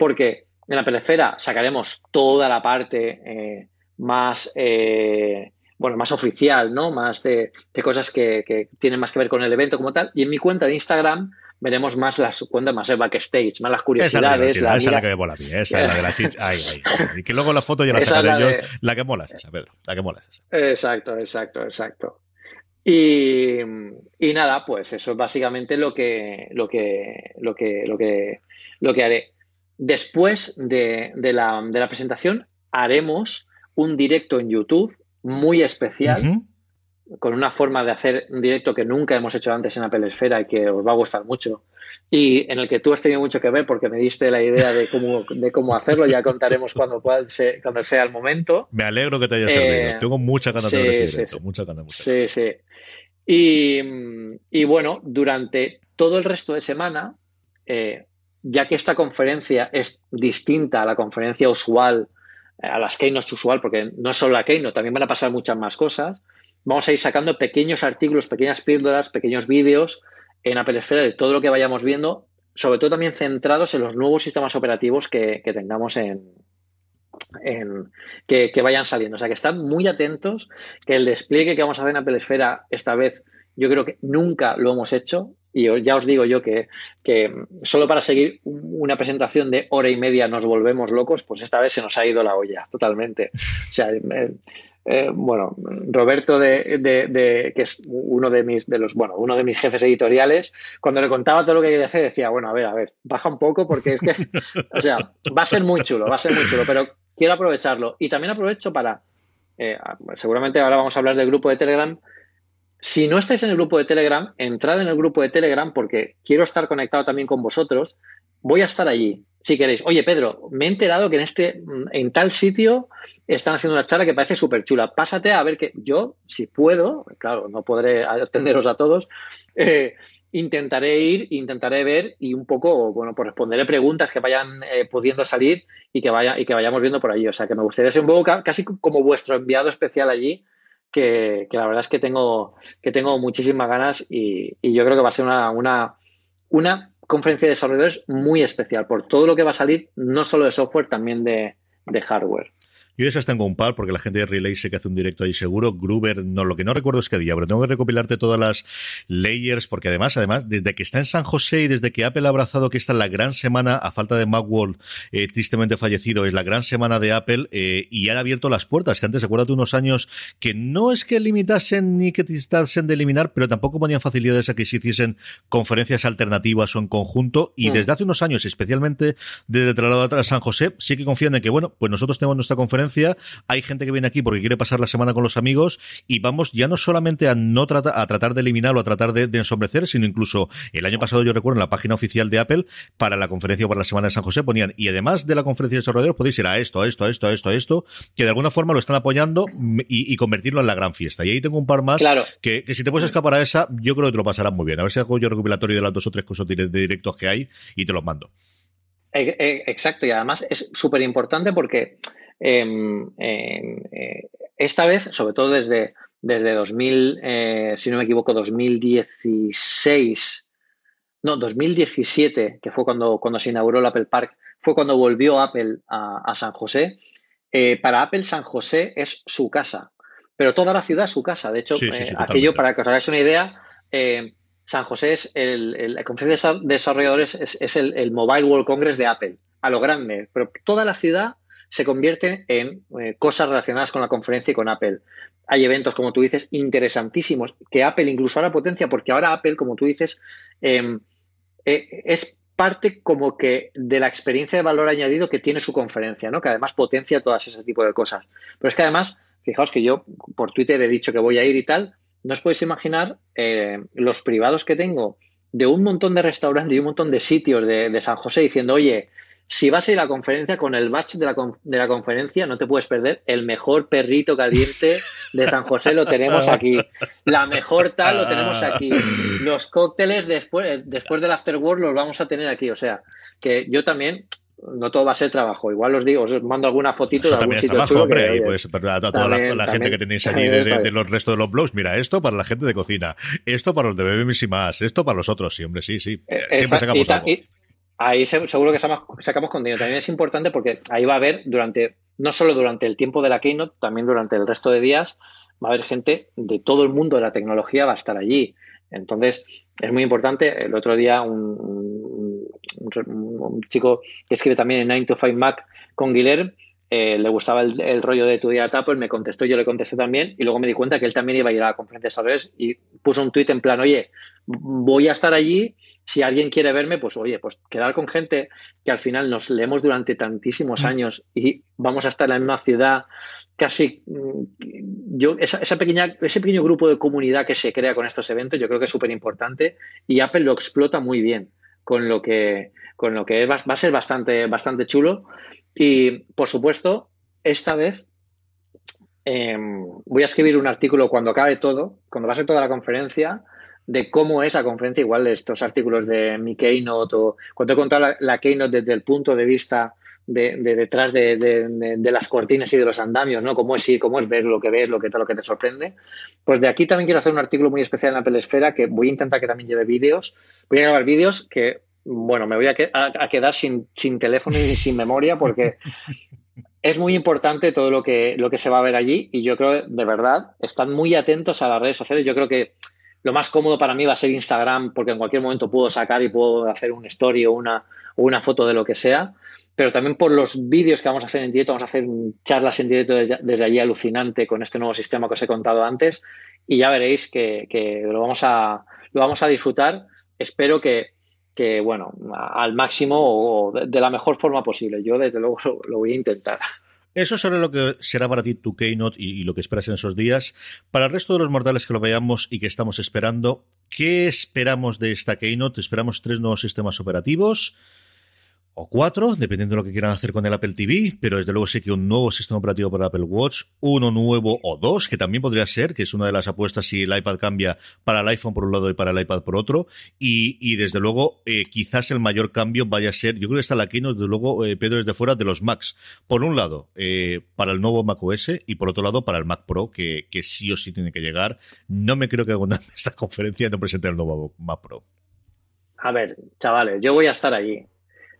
porque en la Esfera sacaremos toda la parte eh, más, eh, bueno, más oficial, ¿no? Más de, cosas que, que, tienen más que ver con el evento como tal. Y en mi cuenta de Instagram veremos más las cuentas más el backstage, más las curiosidades. Esa es la, que me mola a mí, esa es la de la chicha. Ay, ay, Y que luego la foto ya la sacaré yo. La que mola es esa, Pedro. La que mola es esa. Exacto, exacto, exacto. Y, y, nada, pues eso es básicamente lo que, lo que, lo que, lo que, lo que haré. Después de, de, la, de la presentación, haremos un directo en YouTube muy especial con una forma de hacer un directo que nunca hemos hecho antes en Apple Esfera y que os va a gustar mucho. Y en el que tú has tenido mucho que ver porque me diste la idea de cómo, de cómo hacerlo. Ya contaremos cuando, cuando sea el momento. Me alegro que te haya servido. Eh, Tengo muchas ganas de ver ese directo. Sí, muchas ganas. sí, sí. Y, y, bueno, durante todo el resto de semana, eh, ya que esta conferencia es distinta a la conferencia usual, a las keynotes usual, porque no es solo la keynote, también van a pasar muchas más cosas vamos a ir sacando pequeños artículos, pequeñas píldoras, pequeños vídeos en Apple Esfera de todo lo que vayamos viendo, sobre todo también centrados en los nuevos sistemas operativos que, tengamos en, que, vayan saliendo. O sea, que están muy atentos, que el despliegue que vamos a hacer en Apple Esfera esta vez, yo creo que nunca lo hemos hecho. Y ya os digo yo que, que solo para seguir una presentación de hora y media nos volvemos locos, pues esta vez se nos ha ido la olla totalmente. O sea, eh, bueno, Roberto de, que es uno de mis de los bueno uno de mis jefes editoriales cuando le contaba todo lo que quería hacer decía bueno a ver a ver baja un poco porque es que o sea va a ser muy chulo va a ser muy chulo pero quiero aprovecharlo y también aprovecho para eh, seguramente ahora vamos a hablar del grupo de Telegram si no estáis en el grupo de Telegram entrad en el grupo de Telegram porque quiero estar conectado también con vosotros voy a estar allí si queréis, oye Pedro, me he enterado que en este, en tal sitio están haciendo una charla que parece súper chula. Pásate a ver que yo, si puedo, claro, no podré atenderos a todos, eh, intentaré ir, intentaré ver y un poco, bueno, pues responderé preguntas que vayan eh, pudiendo salir y que y que vayamos viendo por allí. O sea, que me gustaría ser un poco casi como vuestro enviado especial allí. Que, la verdad es que tengo, que tengo muchísimas ganas y, y yo creo que va a ser una, una, una conferencia de desarrolladores muy especial por todo lo que va a salir, no solo de software, también de, de hardware. Yo de esas tengo un par, porque la gente de Relay sé que hace un directo ahí seguro. Gruber, no, lo que no recuerdo es qué día, pero tengo que recopilarte todas las layers, porque además, además, desde que está en San José y desde que Apple ha abrazado que esta es la gran semana, a falta de Macworld, eh, tristemente fallecido, es la gran semana de Apple, eh, y han abierto las puertas, que antes, acuérdate, unos años que no es que limitasen ni que tratasen de eliminar, pero tampoco ponían facilidades a que se hiciesen conferencias alternativas o en conjunto, y mm. desde hace unos años, especialmente desde Traslado a San José, sí que confían en que, bueno, pues nosotros tenemos nuestra conferencia hay gente que viene aquí porque quiere pasar la semana con los amigos y vamos ya no solamente a no tratar a tratar de eliminarlo, a tratar de, ensombrecer, sino incluso el año pasado yo recuerdo en la página oficial de Apple para la conferencia o para la semana de San José ponían y además de la conferencia de desarrolladores podéis ir a esto, a esto, a esto, a esto, a esto, que de alguna forma lo están apoyando y, convertirlo en la gran fiesta. Y ahí tengo un par más que, si te puedes escapar a esa, yo creo que te lo pasarás muy bien. A ver si hago yo recopilatorio de las dos o tres cosas de directos que hay y te los mando. E, e, exacto, y además es súper importante porque esta vez, sobre todo desde, desde 2000, eh, si no me equivoco, 2016, no, 2017, que fue cuando, cuando se inauguró el Apple Park, fue cuando volvió Apple a, San José. Eh, para Apple, San José es su casa, pero toda la ciudad es su casa. De hecho, aquello, para que os hagáis una idea, San José es el, la conferencia de desarrolladores es, el, Mobile World Congress de Apple, a lo grande, pero toda la ciudad se convierte en eh, cosas relacionadas con la conferencia y con Apple. Hay eventos, como tú dices, interesantísimos, que Apple incluso ahora potencia, porque ahora Apple, como tú dices, em, eh, es parte como que de la experiencia de valor añadido que tiene su conferencia, ¿no? Que además potencia todas ese tipo de cosas. Pero es que además, fijaos que yo por Twitter he dicho que voy a ir y tal, no os podéis imaginar eh, los privados que tengo de un montón de restaurantes y un montón de sitios de, San José diciendo, oye, si vas a ir a la conferencia con el batch de la, de la, conferencia, no te puedes perder. El mejor perrito caliente de San José lo tenemos aquí. La mejor tal lo tenemos aquí. Los cócteles después, después del afterworld los vamos a tener aquí. O sea, que yo también no todo va a ser trabajo. Igual os digo, os mando alguna fotito de algún sitio trabajo, hombre, y pues para toda la, gente que tenéis <laughs> allí <laughs> de, los restos de los blogs, mira, esto para la gente de cocina, esto para los de BBMs y más, esto para los otros, sí, hombre, sí, sí. Eh, siempre sacamos algo. Ahí seguro que sacamos, contenido. También es importante porque ahí va a haber durante, no solo durante el tiempo de la keynote, también durante el resto de días, va a haber gente de todo el mundo de la tecnología va a estar allí. Entonces, es muy importante. El otro día un, chico que escribe también en 9 to 5 Mac con Guilherme, eh, le gustaba el, rollo de tu día de Apple, me contestó, yo le contesté también, y luego me di cuenta que él también iba a ir a la conferencia de desarrolladores y puso un tuit en plan, oye, voy a estar allí, si alguien quiere verme, pues oye, pues quedar con gente que al final nos leemos durante tantísimos mm. años y vamos a estar en la misma ciudad, casi mm, yo, esa, pequeña, ese pequeño grupo de comunidad que se crea con estos eventos, yo creo que es súper importante y Apple lo explota muy bien con lo que, con lo que va, a ser bastante, bastante chulo. Y por supuesto, esta vez em, voy a escribir un artículo cuando acabe todo, cuando va a ser toda la conferencia, de cómo es la conferencia, igual estos artículos de mi Keynote o cuando he contado la, Keynote desde el punto de vista de, detrás de, las cortinas y de los andamios, ¿no? Cómo es ir, cómo es ver lo que ves, lo que, lo que te sorprende. Pues de aquí también quiero hacer un artículo muy especial en Apple Esfera que voy a intentar que también lleve vídeos. Voy a grabar vídeos que, bueno, me voy a, quedar sin, sin teléfono y sin memoria porque <laughs> es muy importante todo lo que, lo que se va a ver allí y yo creo, de verdad, están muy atentos a las redes sociales. Yo creo que lo más cómodo para mí va a ser Instagram porque en cualquier momento puedo sacar y puedo hacer un story o una, o una foto de lo que sea. Pero también por los vídeos que vamos a hacer en directo, vamos a hacer charlas en directo desde, allí alucinante con este nuevo sistema que os he contado antes y ya veréis que, lo, vamos a, lo vamos a disfrutar. Espero que, que bueno, al máximo o de la mejor forma posible. Yo desde luego <laughs> lo voy a intentar. Eso será lo que será para ti tu Keynote y, lo que esperas en esos días. Para el resto de los mortales que lo veamos y que estamos esperando, ¿qué esperamos de esta Keynote? Esperamos tres nuevos sistemas operativos o cuatro, dependiendo de lo que quieran hacer con el Apple TV, pero desde luego sé que un nuevo sistema operativo para Apple Watch, uno nuevo o dos, que también podría ser, que es una de las apuestas si el iPad cambia para el iPhone por un lado y para el iPad por otro, y, desde luego eh, quizás el mayor cambio vaya a ser, yo creo que está la keynote, desde luego, eh, Pedro, desde fuera de los Macs. Por un lado, eh, para el nuevo Mac OS y por otro lado para el Mac Pro, que, que sí o sí tiene que llegar. No me creo que hagan <laughs> esta conferencia no presente el nuevo Mac Pro. A ver, chavales, yo voy a estar allí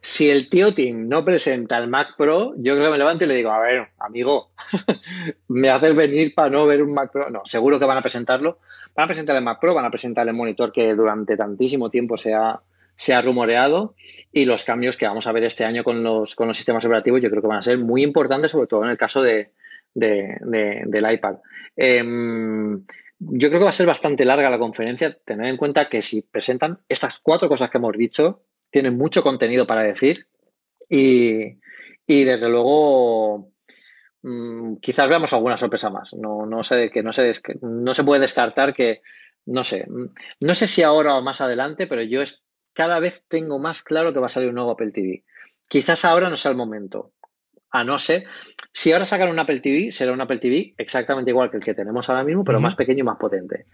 si el tío Tim no presenta el Mac Pro, yo creo que me levanto y le digo, a ver, amigo, <laughs> me haces venir para no ver un Mac Pro. No, seguro que van a presentarlo. Van a presentar el Mac Pro, van a presentar el monitor que durante tantísimo tiempo se ha, rumoreado y los cambios que vamos a ver este año con los, con los sistemas operativos yo creo que van a ser muy importantes, sobre todo en el caso de, del iPad. Em, yo creo que va a ser bastante larga la conferencia, tener en cuenta que si presentan estas cuatro cosas que hemos dicho, tienen mucho contenido para decir y, desde luego mm, quizás veamos alguna sorpresa más. No, no sé que no se, no se puede descartar que, no sé, no sé si ahora o más adelante, pero yo es, cada vez tengo más claro que va a salir un nuevo Apple TV. Quizás ahora no sea el momento. A no ser, si ahora sacan un Apple TV, será un Apple TV exactamente igual que el que tenemos ahora mismo, pero más pequeño y más potente.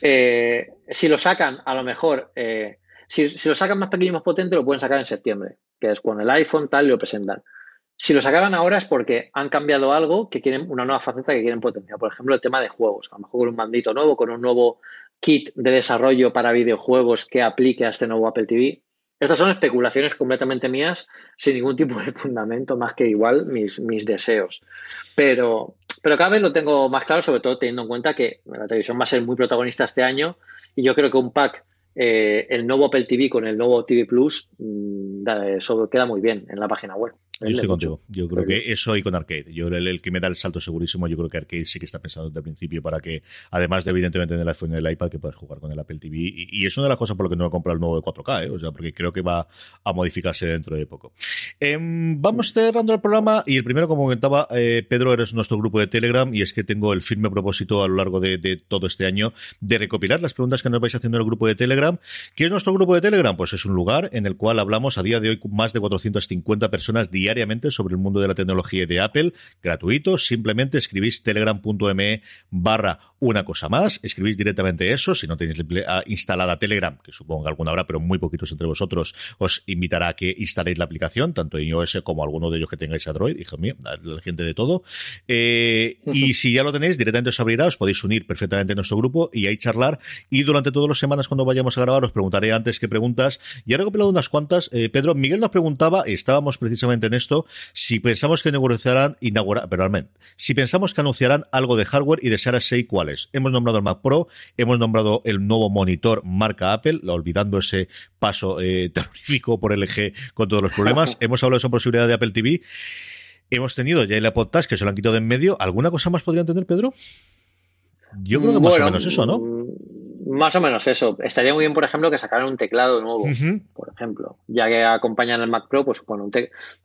Eh, si lo sacan, a lo mejor eh, si, lo sacan más pequeño y más potente, lo pueden sacar en septiembre, que es cuando el iPhone tal lo presentan. Si lo sacaban ahora es porque han cambiado algo que quieren, una nueva faceta que quieren potenciar. Por ejemplo, el tema de juegos. A lo mejor con un mandito nuevo, con un nuevo kit de desarrollo para videojuegos que aplique a este nuevo Apple TV. Estas son especulaciones completamente mías, sin ningún tipo de fundamento, más que igual mis, mis deseos. Pero, pero cada vez lo tengo más claro, sobre todo teniendo en cuenta que la televisión va a ser muy protagonista este año y yo creo que un pack eh, el nuevo Apple TV con el nuevo TV Plus mm, eso queda muy bien en la página web. Yo estoy contigo. Yo creo que eso y con Arcade. Yo el, que me da el salto segurísimo, yo creo que Arcade sí que está pensando desde el principio para que, además de evidentemente en el iPhone y el iPad, que puedas jugar con el Apple TV. Y, es una de las cosas por lo que no he comprado el nuevo de 4K, ¿eh? o sea, porque creo que va a modificarse dentro de poco. Em, vamos cerrando el programa y el primero, como comentaba eh, Pedro, eres nuestro grupo de Telegram y es que tengo el firme propósito a lo largo de, de, todo este año de recopilar las preguntas que nos vais haciendo en el grupo de Telegram. ¿Qué es nuestro grupo de Telegram? Pues es un lugar en el cual hablamos a día de hoy más de 450 personas diariamente sobre el mundo de la tecnología de Apple, gratuito, simplemente escribís telegram.me barra una cosa más, escribís directamente eso, si no tenéis instalada Telegram, que supongo que alguna habrá, pero muy poquitos entre vosotros, os invitará a que instaléis la aplicación, tanto en iOS como alguno de ellos que tengáis Android, hijo mío, la gente de todo. Eh, y <laughs> si ya lo tenéis, directamente os abrirá, os podéis unir perfectamente a nuestro grupo y ahí charlar. Y durante todas las semanas cuando vayamos a grabar os preguntaré antes qué preguntas. Y he recopilado unas cuantas. Eh, Pedro, Miguel nos preguntaba, y estábamos precisamente en esto, si pensamos que inaugurarán, inaugurar, perdón, si pensamos que anunciarán algo de hardware y desear 6 cuáles. Hemos nombrado el Mac Pro, hemos nombrado el nuevo monitor marca Apple, olvidando ese paso eh, <laughs> terrorífico por LG con todos los problemas. <laughs> hemos hablado de esa posibilidad de Apple TV. Hemos tenido ya el iPod Touch que se lo han quitado de en medio. ¿Alguna cosa más podrían tener, Pedro? Yo creo que más o menos eso, ¿no? Más o menos eso. Estaría muy bien, por ejemplo, que sacaran un teclado nuevo, por ejemplo. Ya que acompañan el Mac Pro, pues bueno,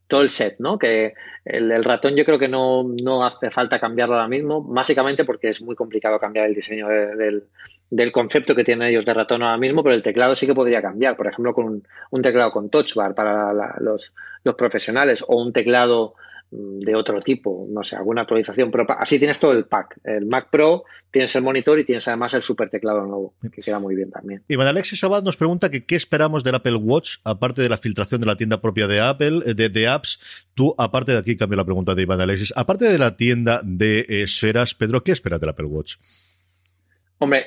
todo el set, ¿no? Que el, ratón yo creo que no, no, hace falta cambiarlo ahora mismo, básicamente porque es muy complicado cambiar el diseño del, del, concepto que tienen ellos de ratón ahora mismo, pero el teclado sí que podría cambiar. Por ejemplo, con un, teclado con touch bar para los, los profesionales o un teclado de otro tipo, no sé, alguna actualización, pero así tienes todo el pack. El Mac Pro, tienes el monitor y tienes además el super teclado nuevo, que queda muy bien también. Iván Alexis Abad nos pregunta que qué esperamos del Apple Watch, aparte de la filtración de la tienda propia de Apple, eh, de, apps. Tú, aparte de aquí, cambio la pregunta de Iván Alexis, aparte de la tienda de esferas, Pedro, ¿qué esperas del Apple Watch? Hombre,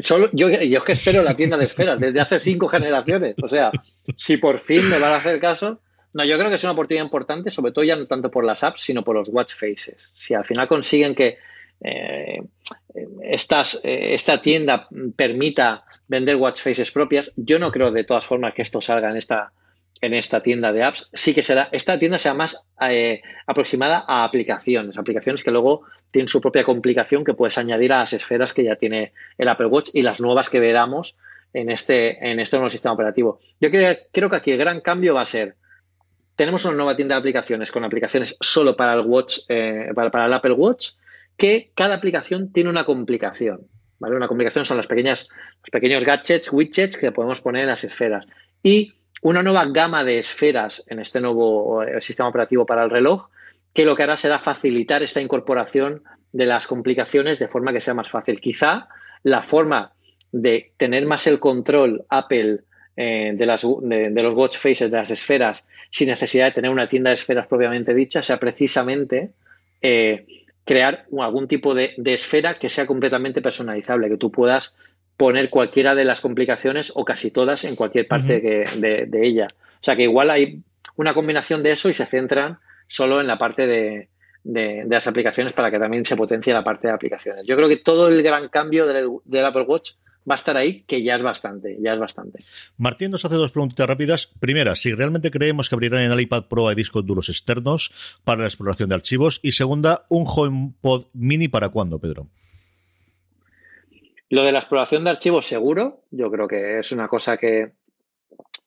solo, yo, yo es que espero la tienda de esferas desde hace cinco generaciones. O sea, si por fin me van a hacer caso, no, yo creo que es una oportunidad importante, sobre todo ya no tanto por las apps, sino por los watch faces. Si al final consiguen que eh, estas, eh, esta tienda permita vender watch faces propias, yo no creo de todas formas que esto salga en esta, en esta tienda de apps. Sí que será, esta tienda sea más eh, aproximada a aplicaciones, aplicaciones que luego tienen su propia complicación que puedes añadir a las esferas que ya tiene el Apple Watch y las nuevas que veramos en este, en este nuevo sistema operativo. Yo creo que aquí el gran cambio va a ser tenemos una nueva tienda de aplicaciones con aplicaciones solo para el Watch, eh, para, el Apple Watch, que cada aplicación tiene una complicación. ¿vale? Una complicación son las pequeñas, los pequeños gadgets, widgets que podemos poner en las esferas. Y una nueva gama de esferas en este nuevo eh, sistema operativo para el reloj, que lo que hará será facilitar esta incorporación de las complicaciones de forma que sea más fácil. Quizá la forma de tener más el control Apple eh, de, las, de, los watch faces, de las esferas, sin necesidad de tener una tienda de esferas propiamente dicha, sea precisamente eh, crear algún tipo de, esfera que sea completamente personalizable, que tú puedas poner cualquiera de las complicaciones o casi todas en cualquier parte de, ella. O sea que igual hay una combinación de eso y se centran solo en la parte de, las aplicaciones para que también se potencie la parte de aplicaciones. Yo creo que todo el gran cambio del Apple Watch va a estar ahí, que ya es bastante, ya es bastante. Martín nos hace dos preguntas rápidas. Primera, si realmente creemos que abrirán en el iPad Pro a discos duros externos para la exploración de archivos. Y segunda, un HomePod mini para cuándo, Pedro. Lo de la exploración de archivos seguro, yo creo que es una cosa que,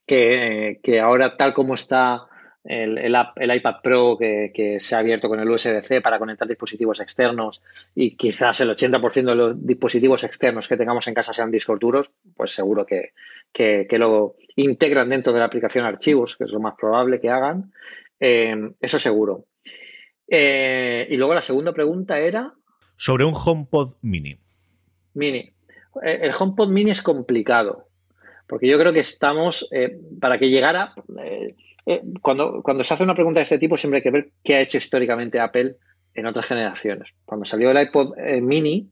que, que ahora tal como está el, el, iPad Pro que, se ha abierto con el USB-C para conectar dispositivos externos y quizás el 80% de los dispositivos externos que tengamos en casa sean discos duros, pues seguro que, lo integran dentro de la aplicación archivos, que es lo más probable que hagan. Eh, eso seguro. Eh, y luego la segunda pregunta era... Sobre un HomePod mini. Mini. Eh, el HomePod mini es complicado Porque yo creo que estamos, eh, para que llegara, eh, eh, cuando, se hace una pregunta de este tipo, siempre hay que ver qué ha hecho históricamente Apple en otras generaciones. Cuando salió el iPod mini,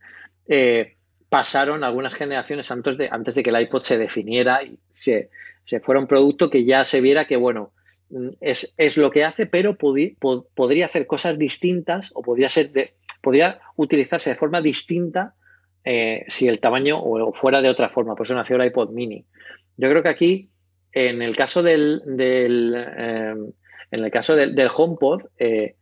pasaron algunas generaciones antes de, antes de que el iPod se definiera y se, fuera un producto que ya se viera que, bueno, mm, es, lo que hace, pero podría hacer cosas distintas o podría, ser de, podría utilizarse de forma distinta eh, si el tamaño o fuera de otra forma. Por eso nació el iPod mini. Yo creo que aquí, en el caso del, eh, en el caso del, HomePod, eh,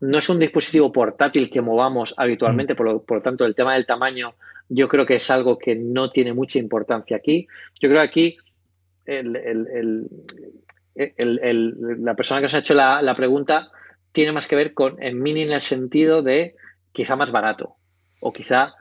no es un dispositivo portátil que movamos habitualmente, mm. por, lo, tanto, el tema del tamaño yo creo que es algo que no tiene mucha importancia aquí. Yo creo que aquí la persona que os ha hecho la, pregunta tiene más que ver con el mini en el sentido de quizá más barato o quizá...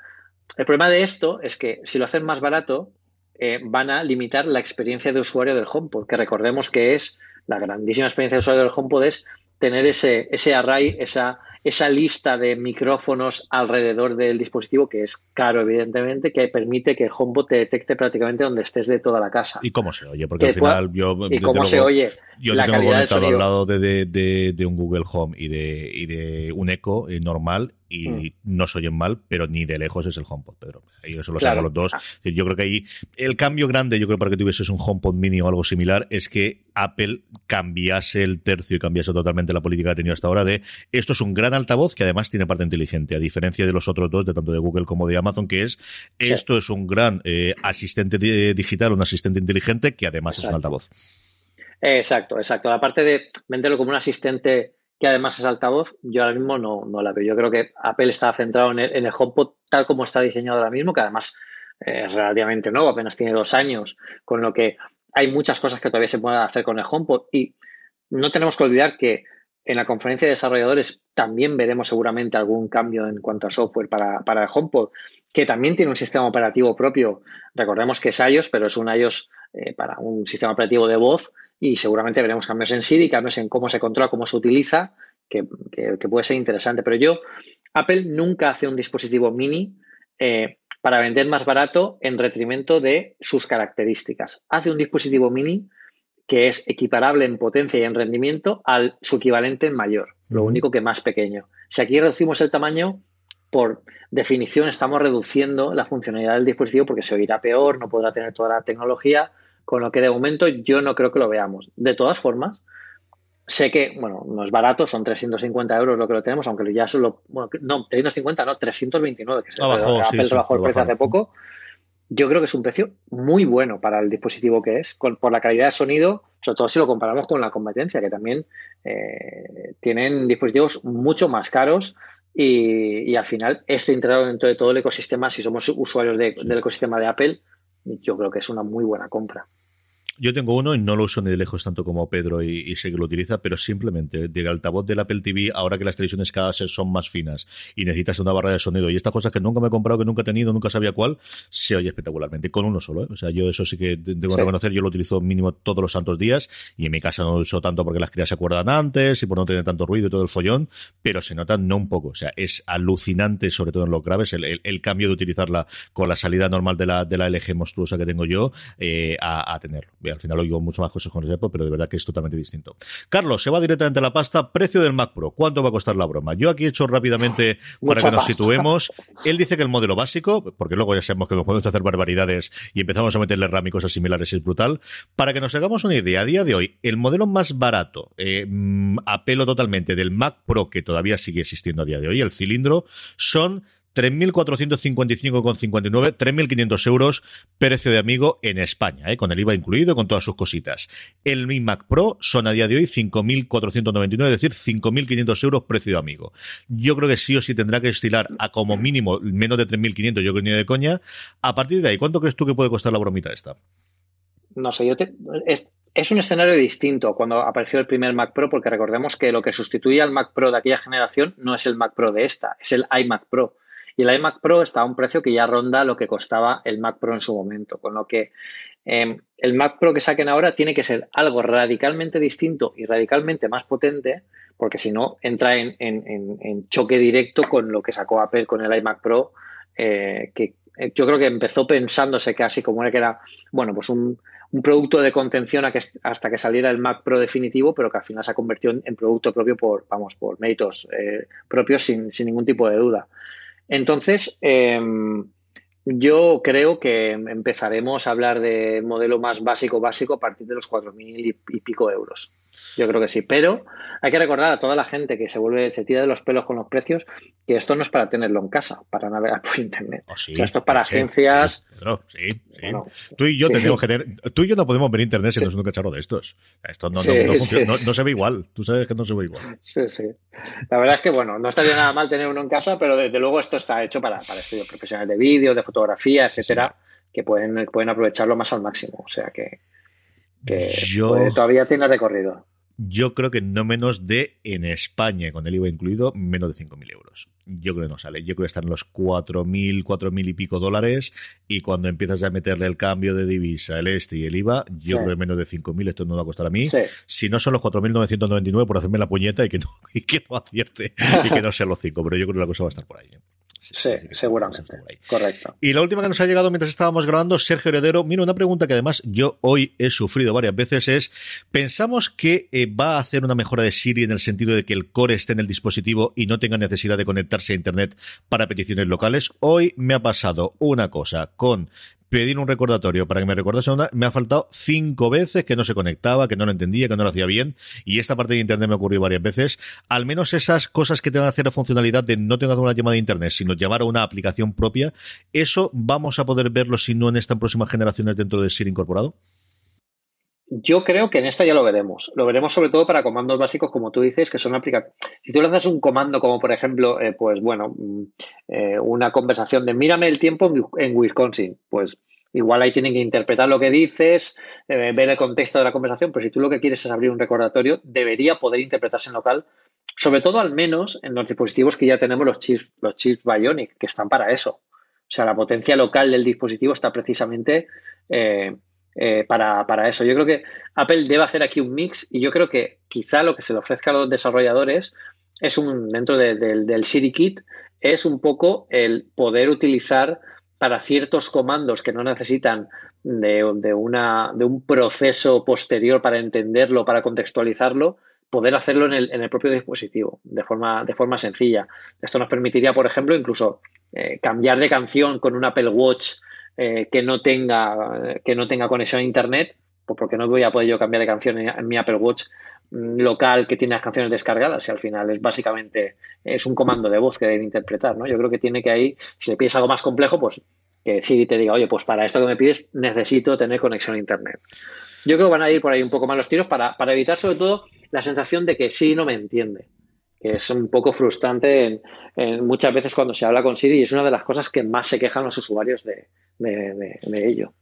El problema de esto es que si lo hacen más barato, eh, van a limitar la experiencia de usuario del HomePod, que recordemos que es la grandísima experiencia de usuario del HomePod es tener ese, ese array, esa, esa lista de micrófonos alrededor del dispositivo, que es caro, evidentemente, que permite que el HomePod te detecte prácticamente donde estés de toda la casa. ¿Y cómo se oye? Porque al final yo... ¿Y cómo se oye? Yo la tengo conectado al lado de, de, de, un Google Home y de, y de un Echo eh, normal y mm. no se oyen mal, pero ni de lejos es el HomePod, Pedro. Y eso lo sabemos los dos. Ah. Yo creo que ahí el cambio grande, yo creo para que tuvieses un HomePod mini o algo similar, es que Apple cambiase el tercio y cambiase totalmente la política que ha tenido hasta ahora de esto es un gran altavoz que además tiene parte inteligente, a diferencia de los otros dos, de tanto de Google como de Amazon, que es esto es un gran eh, asistente digital, un asistente inteligente que además es un altavoz. Exacto, exacto. Aparte de venderlo como un asistente que además es altavoz, yo ahora mismo no, no la veo. Yo creo que Apple está centrado en el, HomePod tal como está diseñado ahora mismo, que además es relativamente nuevo, apenas tiene dos años, con lo que hay muchas cosas que todavía se pueden hacer con el HomePod y no tenemos que olvidar que en la conferencia de desarrolladores también veremos seguramente algún cambio en cuanto a software para, para el HomePod, que también tiene un sistema operativo propio. Recordemos que es iOS, pero es un iOS eh, para un sistema operativo de voz y seguramente veremos cambios en Siri, cambios en cómo se controla, cómo se utiliza, que, puede ser interesante. Pero yo, Apple nunca hace un dispositivo mini eh, para vender más barato en detrimento de sus características. Hace un dispositivo mini que es equiparable en potencia y en rendimiento al su equivalente en mayor, lo único que más pequeño. Si aquí reducimos el tamaño, por definición estamos reduciendo la funcionalidad del dispositivo porque se oirá peor, no podrá tener toda la tecnología, con lo que de momento yo no creo que lo veamos. De todas formas, sé que, bueno, no es barato, son 350 euros lo que lo tenemos, aunque ya solo, bueno, no, 350, no, 329, que se Apple bajó el precio hace poco. Yo creo que es un precio muy bueno para el dispositivo que es, por la calidad de sonido, sobre todo si lo comparamos con la competencia, que también eh, tienen dispositivos mucho más caros y, al final esto integrado dentro de todo el ecosistema, si somos usuarios del ecosistema de Apple, yo creo que es una muy buena compra. Yo tengo uno y no lo uso ni de lejos tanto como Pedro y, sé que lo utiliza, pero simplemente del altavoz del Apple TV, ahora que las televisiones cada vez son más finas y necesitas una barra de sonido y estas cosas que nunca me he comprado, que nunca he tenido, nunca sabía cuál, se oye espectacularmente, con uno solo. ¿eh? O sea, yo eso sí que debo reconocer, yo lo utilizo mínimo todos los santos días y en mi casa no lo uso tanto porque las crías se acuerdan antes y por no tener tanto ruido y todo el follón, pero se nota no un poco. O sea, es alucinante, sobre todo en los graves, el, cambio de utilizarla con la salida normal de la, de la LG monstruosa que tengo yo eh, a, a tenerlo al final oigo mucho más cosas con ese pero de verdad que es totalmente distinto. Carlos, se va directamente a la pasta. Precio del Mac Pro. ¿Cuánto va a costar la broma? Yo aquí he hecho rápidamente para que nos situemos. Él dice que el modelo básico, porque luego ya sabemos que nos podemos hacer barbaridades y empezamos a meterle RAM y cosas similares, es brutal. Para que nos hagamos una idea, a día de hoy, el modelo más barato, eh, mm, apelo totalmente del Mac Pro, que todavía sigue existiendo a día de hoy, el cilindro, son 3.455,59, 3.500 euros, precio de amigo en España, ¿eh? con el IVA incluido, con todas sus cositas. El Mi Mac Pro son a día de hoy 5.499, es decir, 5.500 euros, precio de amigo. Yo creo que sí o sí tendrá que estilar a como mínimo menos de 3.500, yo creo ni de coña. A partir de ahí, ¿cuánto crees tú que puede costar la bromita esta? No sé, yo te, es, es un escenario distinto cuando apareció el primer Mac Pro, porque recordemos que lo que sustituye al Mac Pro de aquella generación no es el Mac Pro de esta, es el iMac Pro. Y el iMac Pro está a un precio que ya ronda lo que costaba el Mac Pro en su momento. Con lo que em, el Mac Pro que saquen ahora tiene que ser algo radicalmente distinto y radicalmente más potente, porque si no entra en, choque directo con lo que sacó Apple con el iMac Pro, eh, que eh, yo creo que empezó pensándose casi como era que era, bueno, pues un, producto de contención hasta que saliera el Mac Pro definitivo, pero que al final se ha convertido en, producto propio por, vamos, por méritos eh, propios sin, ningún tipo de duda. Entonces, em, yo creo que empezaremos a hablar de modelo más básico, básico a partir de los 4.000 y, pico euros. Yo creo que sí. Pero hay que recordar a toda la gente que se vuelve, se tira de los pelos con los precios, que esto no es para tenerlo en casa, para navegar por internet. Oh, o sea, esto es para agencias. Sí, sí, tú y yo tenemos que tener, tú y yo no podemos ver internet si no es un cacharro de estos. Esto no, no, se ve igual. Tú sabes que no se ve igual. Sí, sí. La verdad es que, bueno, no estaría nada mal tener uno en casa, pero desde luego esto está hecho para, para estudios profesionales de vídeo, de fotografía, etcétera, que pueden, pueden aprovecharlo más al máximo. O sea que, todavía tiene recorrido. Yo creo que no menos de, en España, con el IVA incluido, menos de 5.000 euros. Yo creo que no sale. Yo creo que están los 4.000, 4.000 y pico dólares. Y cuando empiezas a meterle el cambio de divisa, el este y el IVA, yo creo que menos de 5.000. Esto no va a costar a mí. Si no son los 4.999 por hacerme la puñeta y que no, <laughs> y que no acierte y que no sean los 5. Pero yo creo que la cosa va a estar por ahí. ¿eh? Sí, seguramente. Correcto. Y la última que nos ha llegado mientras estábamos grabando, Sergio Heredero. Mira, una pregunta que además yo hoy he sufrido varias veces es, ¿pensamos que eh, va a hacer una mejora de Siri en el sentido de que el core esté en el dispositivo y no tenga necesidad de conectarse a Internet para peticiones locales? Hoy me ha pasado una cosa con pedir un recordatorio para que me recordase una, me ha faltado cinco veces que no se conectaba, que no lo entendía, que no lo hacía bien, y esta parte de internet me ocurrió varias veces. Al menos esas cosas que te van a hacer la funcionalidad de no tener una llamada de internet, sino llamar a una aplicación propia, eso vamos a poder verlo si no en estas próximas generaciones dentro de Siri incorporado. Yo creo que en esta ya lo veremos. Lo veremos sobre todo para comandos básicos, como tú dices, que son aplicaciones. Si tú lanzas un comando como, por ejemplo, eh, pues bueno, mm, eh, una conversación de mírame el tiempo en Wisconsin, pues igual ahí tienen que interpretar lo que dices, eh, ver el contexto de la conversación, pero si tú lo que quieres es abrir un recordatorio, debería poder interpretarse en local, sobre todo al menos en los dispositivos que ya tenemos los chips, los chips Bionic, que están para eso. O sea, la potencia local del dispositivo está precisamente para, eso. Yo creo que Apple debe hacer aquí un mix y yo creo que quizá lo que se le ofrezca a los desarrolladores es un, dentro del Siri Kit, es un poco el poder utilizar para ciertos comandos que no necesitan de, una, de un proceso posterior para entenderlo, para contextualizarlo, poder hacerlo en el, en el, propio dispositivo de forma, de forma sencilla. Esto nos permitiría, por ejemplo, incluso eh, cambiar de canción con un Apple Watch eh, que, no tenga, que no tenga conexión a Internet, pues porque no voy a poder yo cambiar de canción en, mi Apple Watch mm, local que tiene las canciones descargadas y al final es básicamente es un comando de voz que debe interpretar, ¿no? Yo creo que tiene que ahí, si le pides algo más complejo, pues que Siri te diga, oye, pues para esto que me pides necesito tener conexión a Internet. Yo creo que van a ir por ahí un poco más los tiros para, para evitar sobre todo la sensación de que Siri no me entiende que es un poco frustrante en, muchas veces cuando se habla con Siri y es una de las cosas que más se quejan los usuarios de, de ello.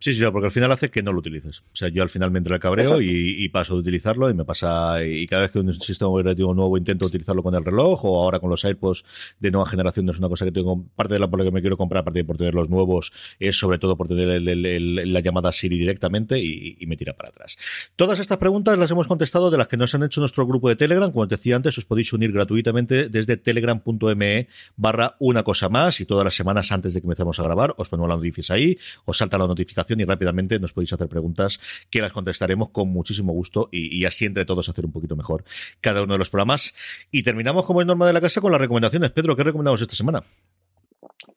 Sí, sí, porque al final hace que no lo utilices. O sea, yo al final me entra el cabreo y, paso de utilizarlo y me pasa, y cada vez que un sistema operativo nuevo intento utilizarlo con el reloj o ahora con los AirPods de nueva generación no es una cosa que tengo, parte de la por la que me quiero comprar, aparte de por tener los nuevos, es sobre todo por tener la llamada Siri directamente y, me tira para atrás. Todas estas preguntas las hemos contestado de las que nos han hecho nuestro grupo de Telegram. Como os decía antes, os podéis unir gratuitamente desde telegram.me barra una cosa más y todas las semanas antes de que empecemos a grabar os ponemos las noticias ahí, os salta la notificación y rápidamente nos podéis hacer preguntas que las contestaremos con muchísimo gusto y, así entre todos hacer un poquito mejor cada uno de los programas. Y terminamos como es norma de la casa con las recomendaciones. Pedro, ¿qué recomendamos esta semana?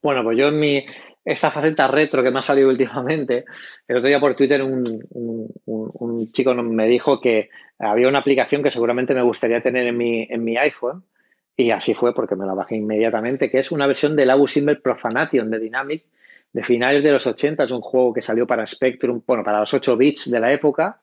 Bueno, pues yo en mi esta faceta retro que me ha salido últimamente, el otro día por Twitter un, un, chico me dijo que había una aplicación que seguramente me gustaría tener en mi, en mi iPhone y así fue porque me la bajé inmediatamente, que es una versión del Abu Simbel Profanation de Dynamic de finales de los 80, es un juego que salió para Spectrum, bueno, para los 8 bits de la época,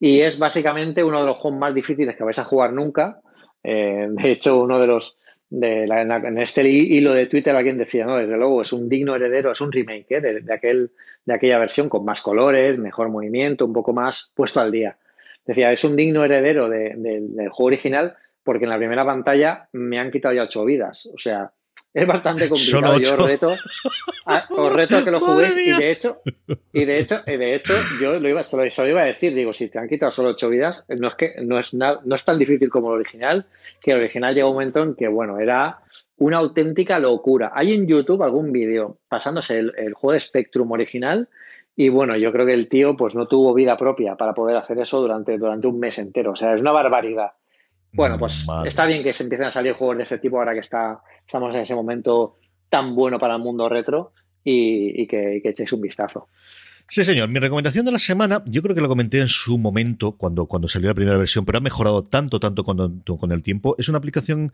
y es básicamente uno de los juegos más difíciles que vais a jugar nunca. Eh, de hecho, uno de los, de en, este hilo de Twitter alguien decía, no, desde luego es un digno heredero, es un remake ¿eh? de, aquel, de aquella versión con más colores, mejor movimiento, un poco más puesto al día. Decía, es un digno heredero del juego original porque en la primera pantalla me han quitado ya ocho vidas. O sea, es bastante complicado. Yo os reto, a, os reto a que lo <laughs> juguéis y de hecho, y de hecho, de hecho, yo lo iba, solo, iba a decir, digo, si te han quitado solo ocho vidas, no es que no es no es tan difícil como el original, que el original llegó un momento en que, bueno, era una auténtica locura. Hay en YouTube algún vídeo pasándose el, juego de Spectrum original Y bueno, yo creo que el tío pues no tuvo vida propia para poder hacer eso durante, durante un mes entero. O sea, es una barbaridad. Bueno, pues está bien que se empiecen a salir juegos de ese tipo ahora que está, estamos en ese momento tan bueno para el mundo retro y, que, que echéis un vistazo. Sí, señor. Mi recomendación de la semana, yo creo que lo comenté en su momento cuando, cuando salió la primera versión, pero ha mejorado tanto, tanto con el tiempo. Es una aplicación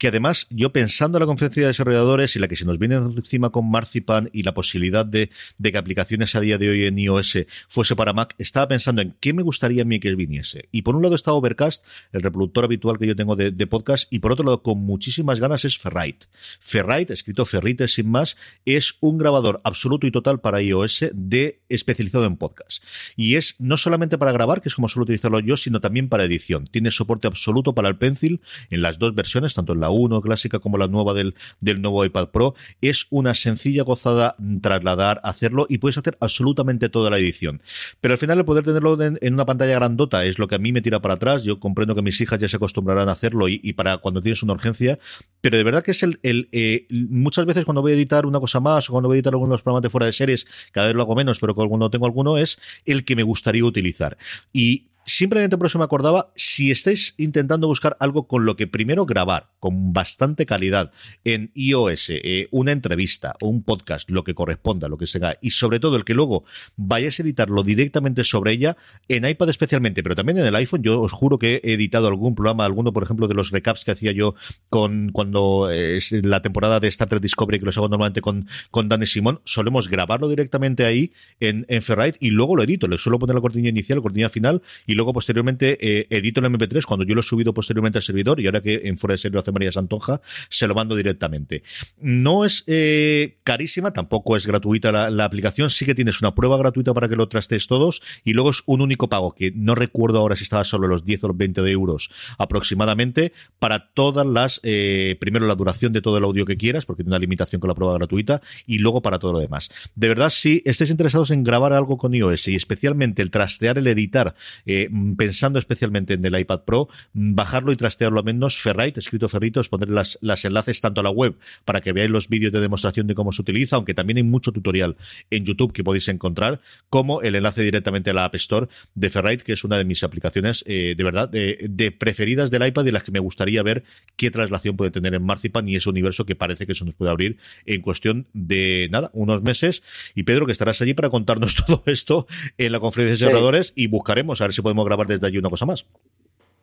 que además, yo pensando en la conferencia de desarrolladores y la que se nos viene encima con Marzipan y la posibilidad de, que aplicaciones a día de hoy en iOS fuese para Mac, estaba pensando en qué me gustaría a mí que viniese. Y por un lado está Overcast, el reproductor habitual que yo tengo de, podcast, y por otro lado, con muchísimas ganas, es Ferrite. Ferrite, escrito Ferrite sin más, es un grabador absoluto y total para iOS de especializado en podcast. Y es no solamente para grabar, que es como suelo utilizarlo yo, sino también para edición. Tiene soporte absoluto para el Pencil en las dos versiones, tanto en la 1 clásica como la nueva del, del nuevo iPad Pro. Es una sencilla gozada trasladar, hacerlo y puedes hacer absolutamente toda la edición. Pero al final el poder tenerlo en, una pantalla grandota es lo que a mí me tira para atrás. Yo comprendo que mis hijas ya se acostumbrarán a hacerlo y, para cuando tienes una urgencia, pero de verdad que es el, el eh, muchas veces cuando voy a editar una cosa más o cuando voy a editar algunos programas de fuera de series, cada vez lo hago menos, pero cuando tengo alguno es el que me gustaría utilizar. Y Simplemente por eso me acordaba, si estáis intentando buscar algo con lo que primero grabar, con bastante calidad, en iOS, eh, una entrevista o un podcast, lo que corresponda, lo que sea, y sobre todo el que luego vayáis a editarlo directamente sobre ella, en iPad especialmente, pero también en el iPhone, yo os juro que he editado algún programa, alguno, por ejemplo, de los recaps que hacía yo con cuando es la temporada de Star Trek Discovery, que los hago normalmente con, con Dan y Simón, solemos grabarlo directamente ahí en, en Ferrite y luego lo edito, le suelo poner la cortina inicial, la cortina final y luego posteriormente eh, edito el MP3 cuando yo lo he subido posteriormente al servidor y ahora que en fuera de serie lo hace María Santonja, se lo mando directamente. No es eh, carísima, tampoco es gratuita la, aplicación, sí que tienes una prueba gratuita para que lo trastes todos y luego es un único pago que no recuerdo ahora si estaba solo los 10 o los 20 de euros aproximadamente para todas las, eh, primero la duración de todo el audio que quieras, porque tiene una limitación con la prueba gratuita y luego para todo lo demás. De verdad, si estáis interesados en grabar algo con iOS y especialmente el trastear, el editar, eh, pensando especialmente en el iPad Pro, bajarlo y trastearlo a menos, Ferrite, escrito Ferritos, poner las, las enlaces tanto a la web para que veáis los vídeos de demostración de cómo se utiliza, aunque también hay mucho tutorial en YouTube que podéis encontrar, como el enlace directamente a la App Store de Ferrite, que es una de mis aplicaciones eh, de verdad de, preferidas del iPad y las que me gustaría ver qué traslación puede tener en Marzipan y ese universo que parece que se nos puede abrir en cuestión de nada, unos meses. Y Pedro, que estarás allí para contarnos <laughs> todo esto en la conferencia de sí. y buscaremos a ver si podemos grabar desde allí una cosa más.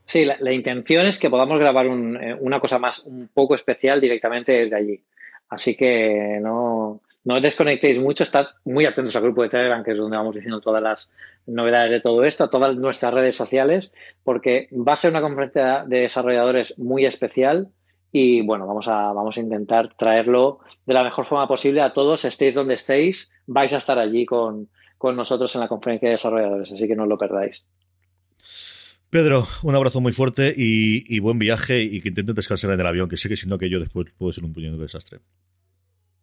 Sí, la, intención es que podamos grabar eh, una cosa más un poco especial directamente desde allí. Así que no, no desconectéis mucho, estad muy atentos al grupo de Telegram, que es donde vamos diciendo todas las novedades de todo esto, a todas nuestras redes sociales, porque va a ser una conferencia de desarrolladores muy especial y bueno, vamos a, vamos a intentar traerlo de la mejor forma posible a todos, estéis donde estéis, vais a estar allí con, con nosotros en la conferencia de desarrolladores, así que no lo perdáis. Pedro, un abrazo muy fuerte y, buen viaje y que intentes descansar en el avión, que sé que si no que yo después puedo ser un puñado de desastre.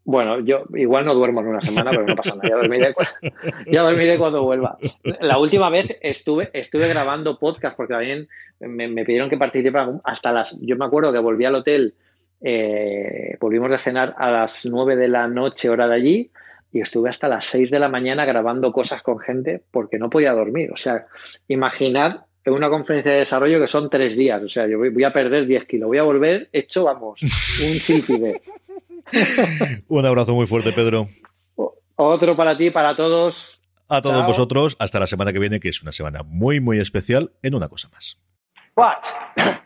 Bueno, yo igual no duermo en una semana, pero no pasa nada, ya dormiré, <laughs> ya dormiré cuando vuelva. La última vez estuve, estuve grabando podcast porque también me, pidieron que participara hasta las... Yo me acuerdo que volví al hotel, eh, volvimos de cenar a las nueve de la noche hora de allí y estuve hasta las seis de la mañana grabando cosas con gente porque no podía dormir. O sea, imaginad en una conferencia de desarrollo que son tres días. O sea, yo voy, a perder 10 kilos. Voy a volver hecho, vamos, un sílfide. <laughs> un abrazo muy fuerte, Pedro. Otro para ti, para todos. A todos vosotros. Hasta la semana que viene, que es una semana muy, muy especial en una cosa más. But <clears throat>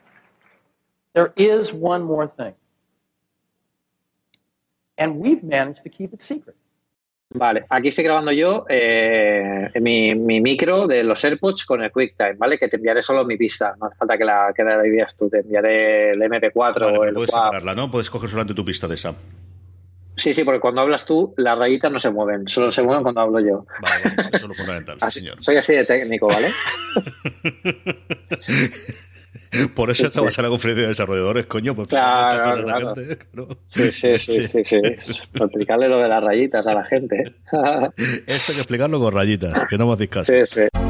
there is one more thing. And we've managed to keep it secret. Vale, aquí estoy grabando yo eh, mi, mi, micro de los AirPods con el QuickTime, ¿vale? Que te enviaré solo mi pista, no hace falta que la, que la tú, te enviaré el MP4 o el Puedes separarla, ¿no? Puedes coger solamente tu pista de esa. Sí, sí, porque cuando hablas tú, las rayitas no se mueven, solo se mueven cuando hablo yo. Vale, eso es lo fundamental, <laughs> señor. Soy así de técnico, ¿vale? <laughs> Por eso estamos en la conferencia de desarrolladores, coño. Pues claro, claro. Gente, Sí, sí, sí, <laughs> sí, sí, explicarle lo de las rayitas a la gente. Esto hay que explicarlo con rayitas, que no hemos discutido. Sí, sí.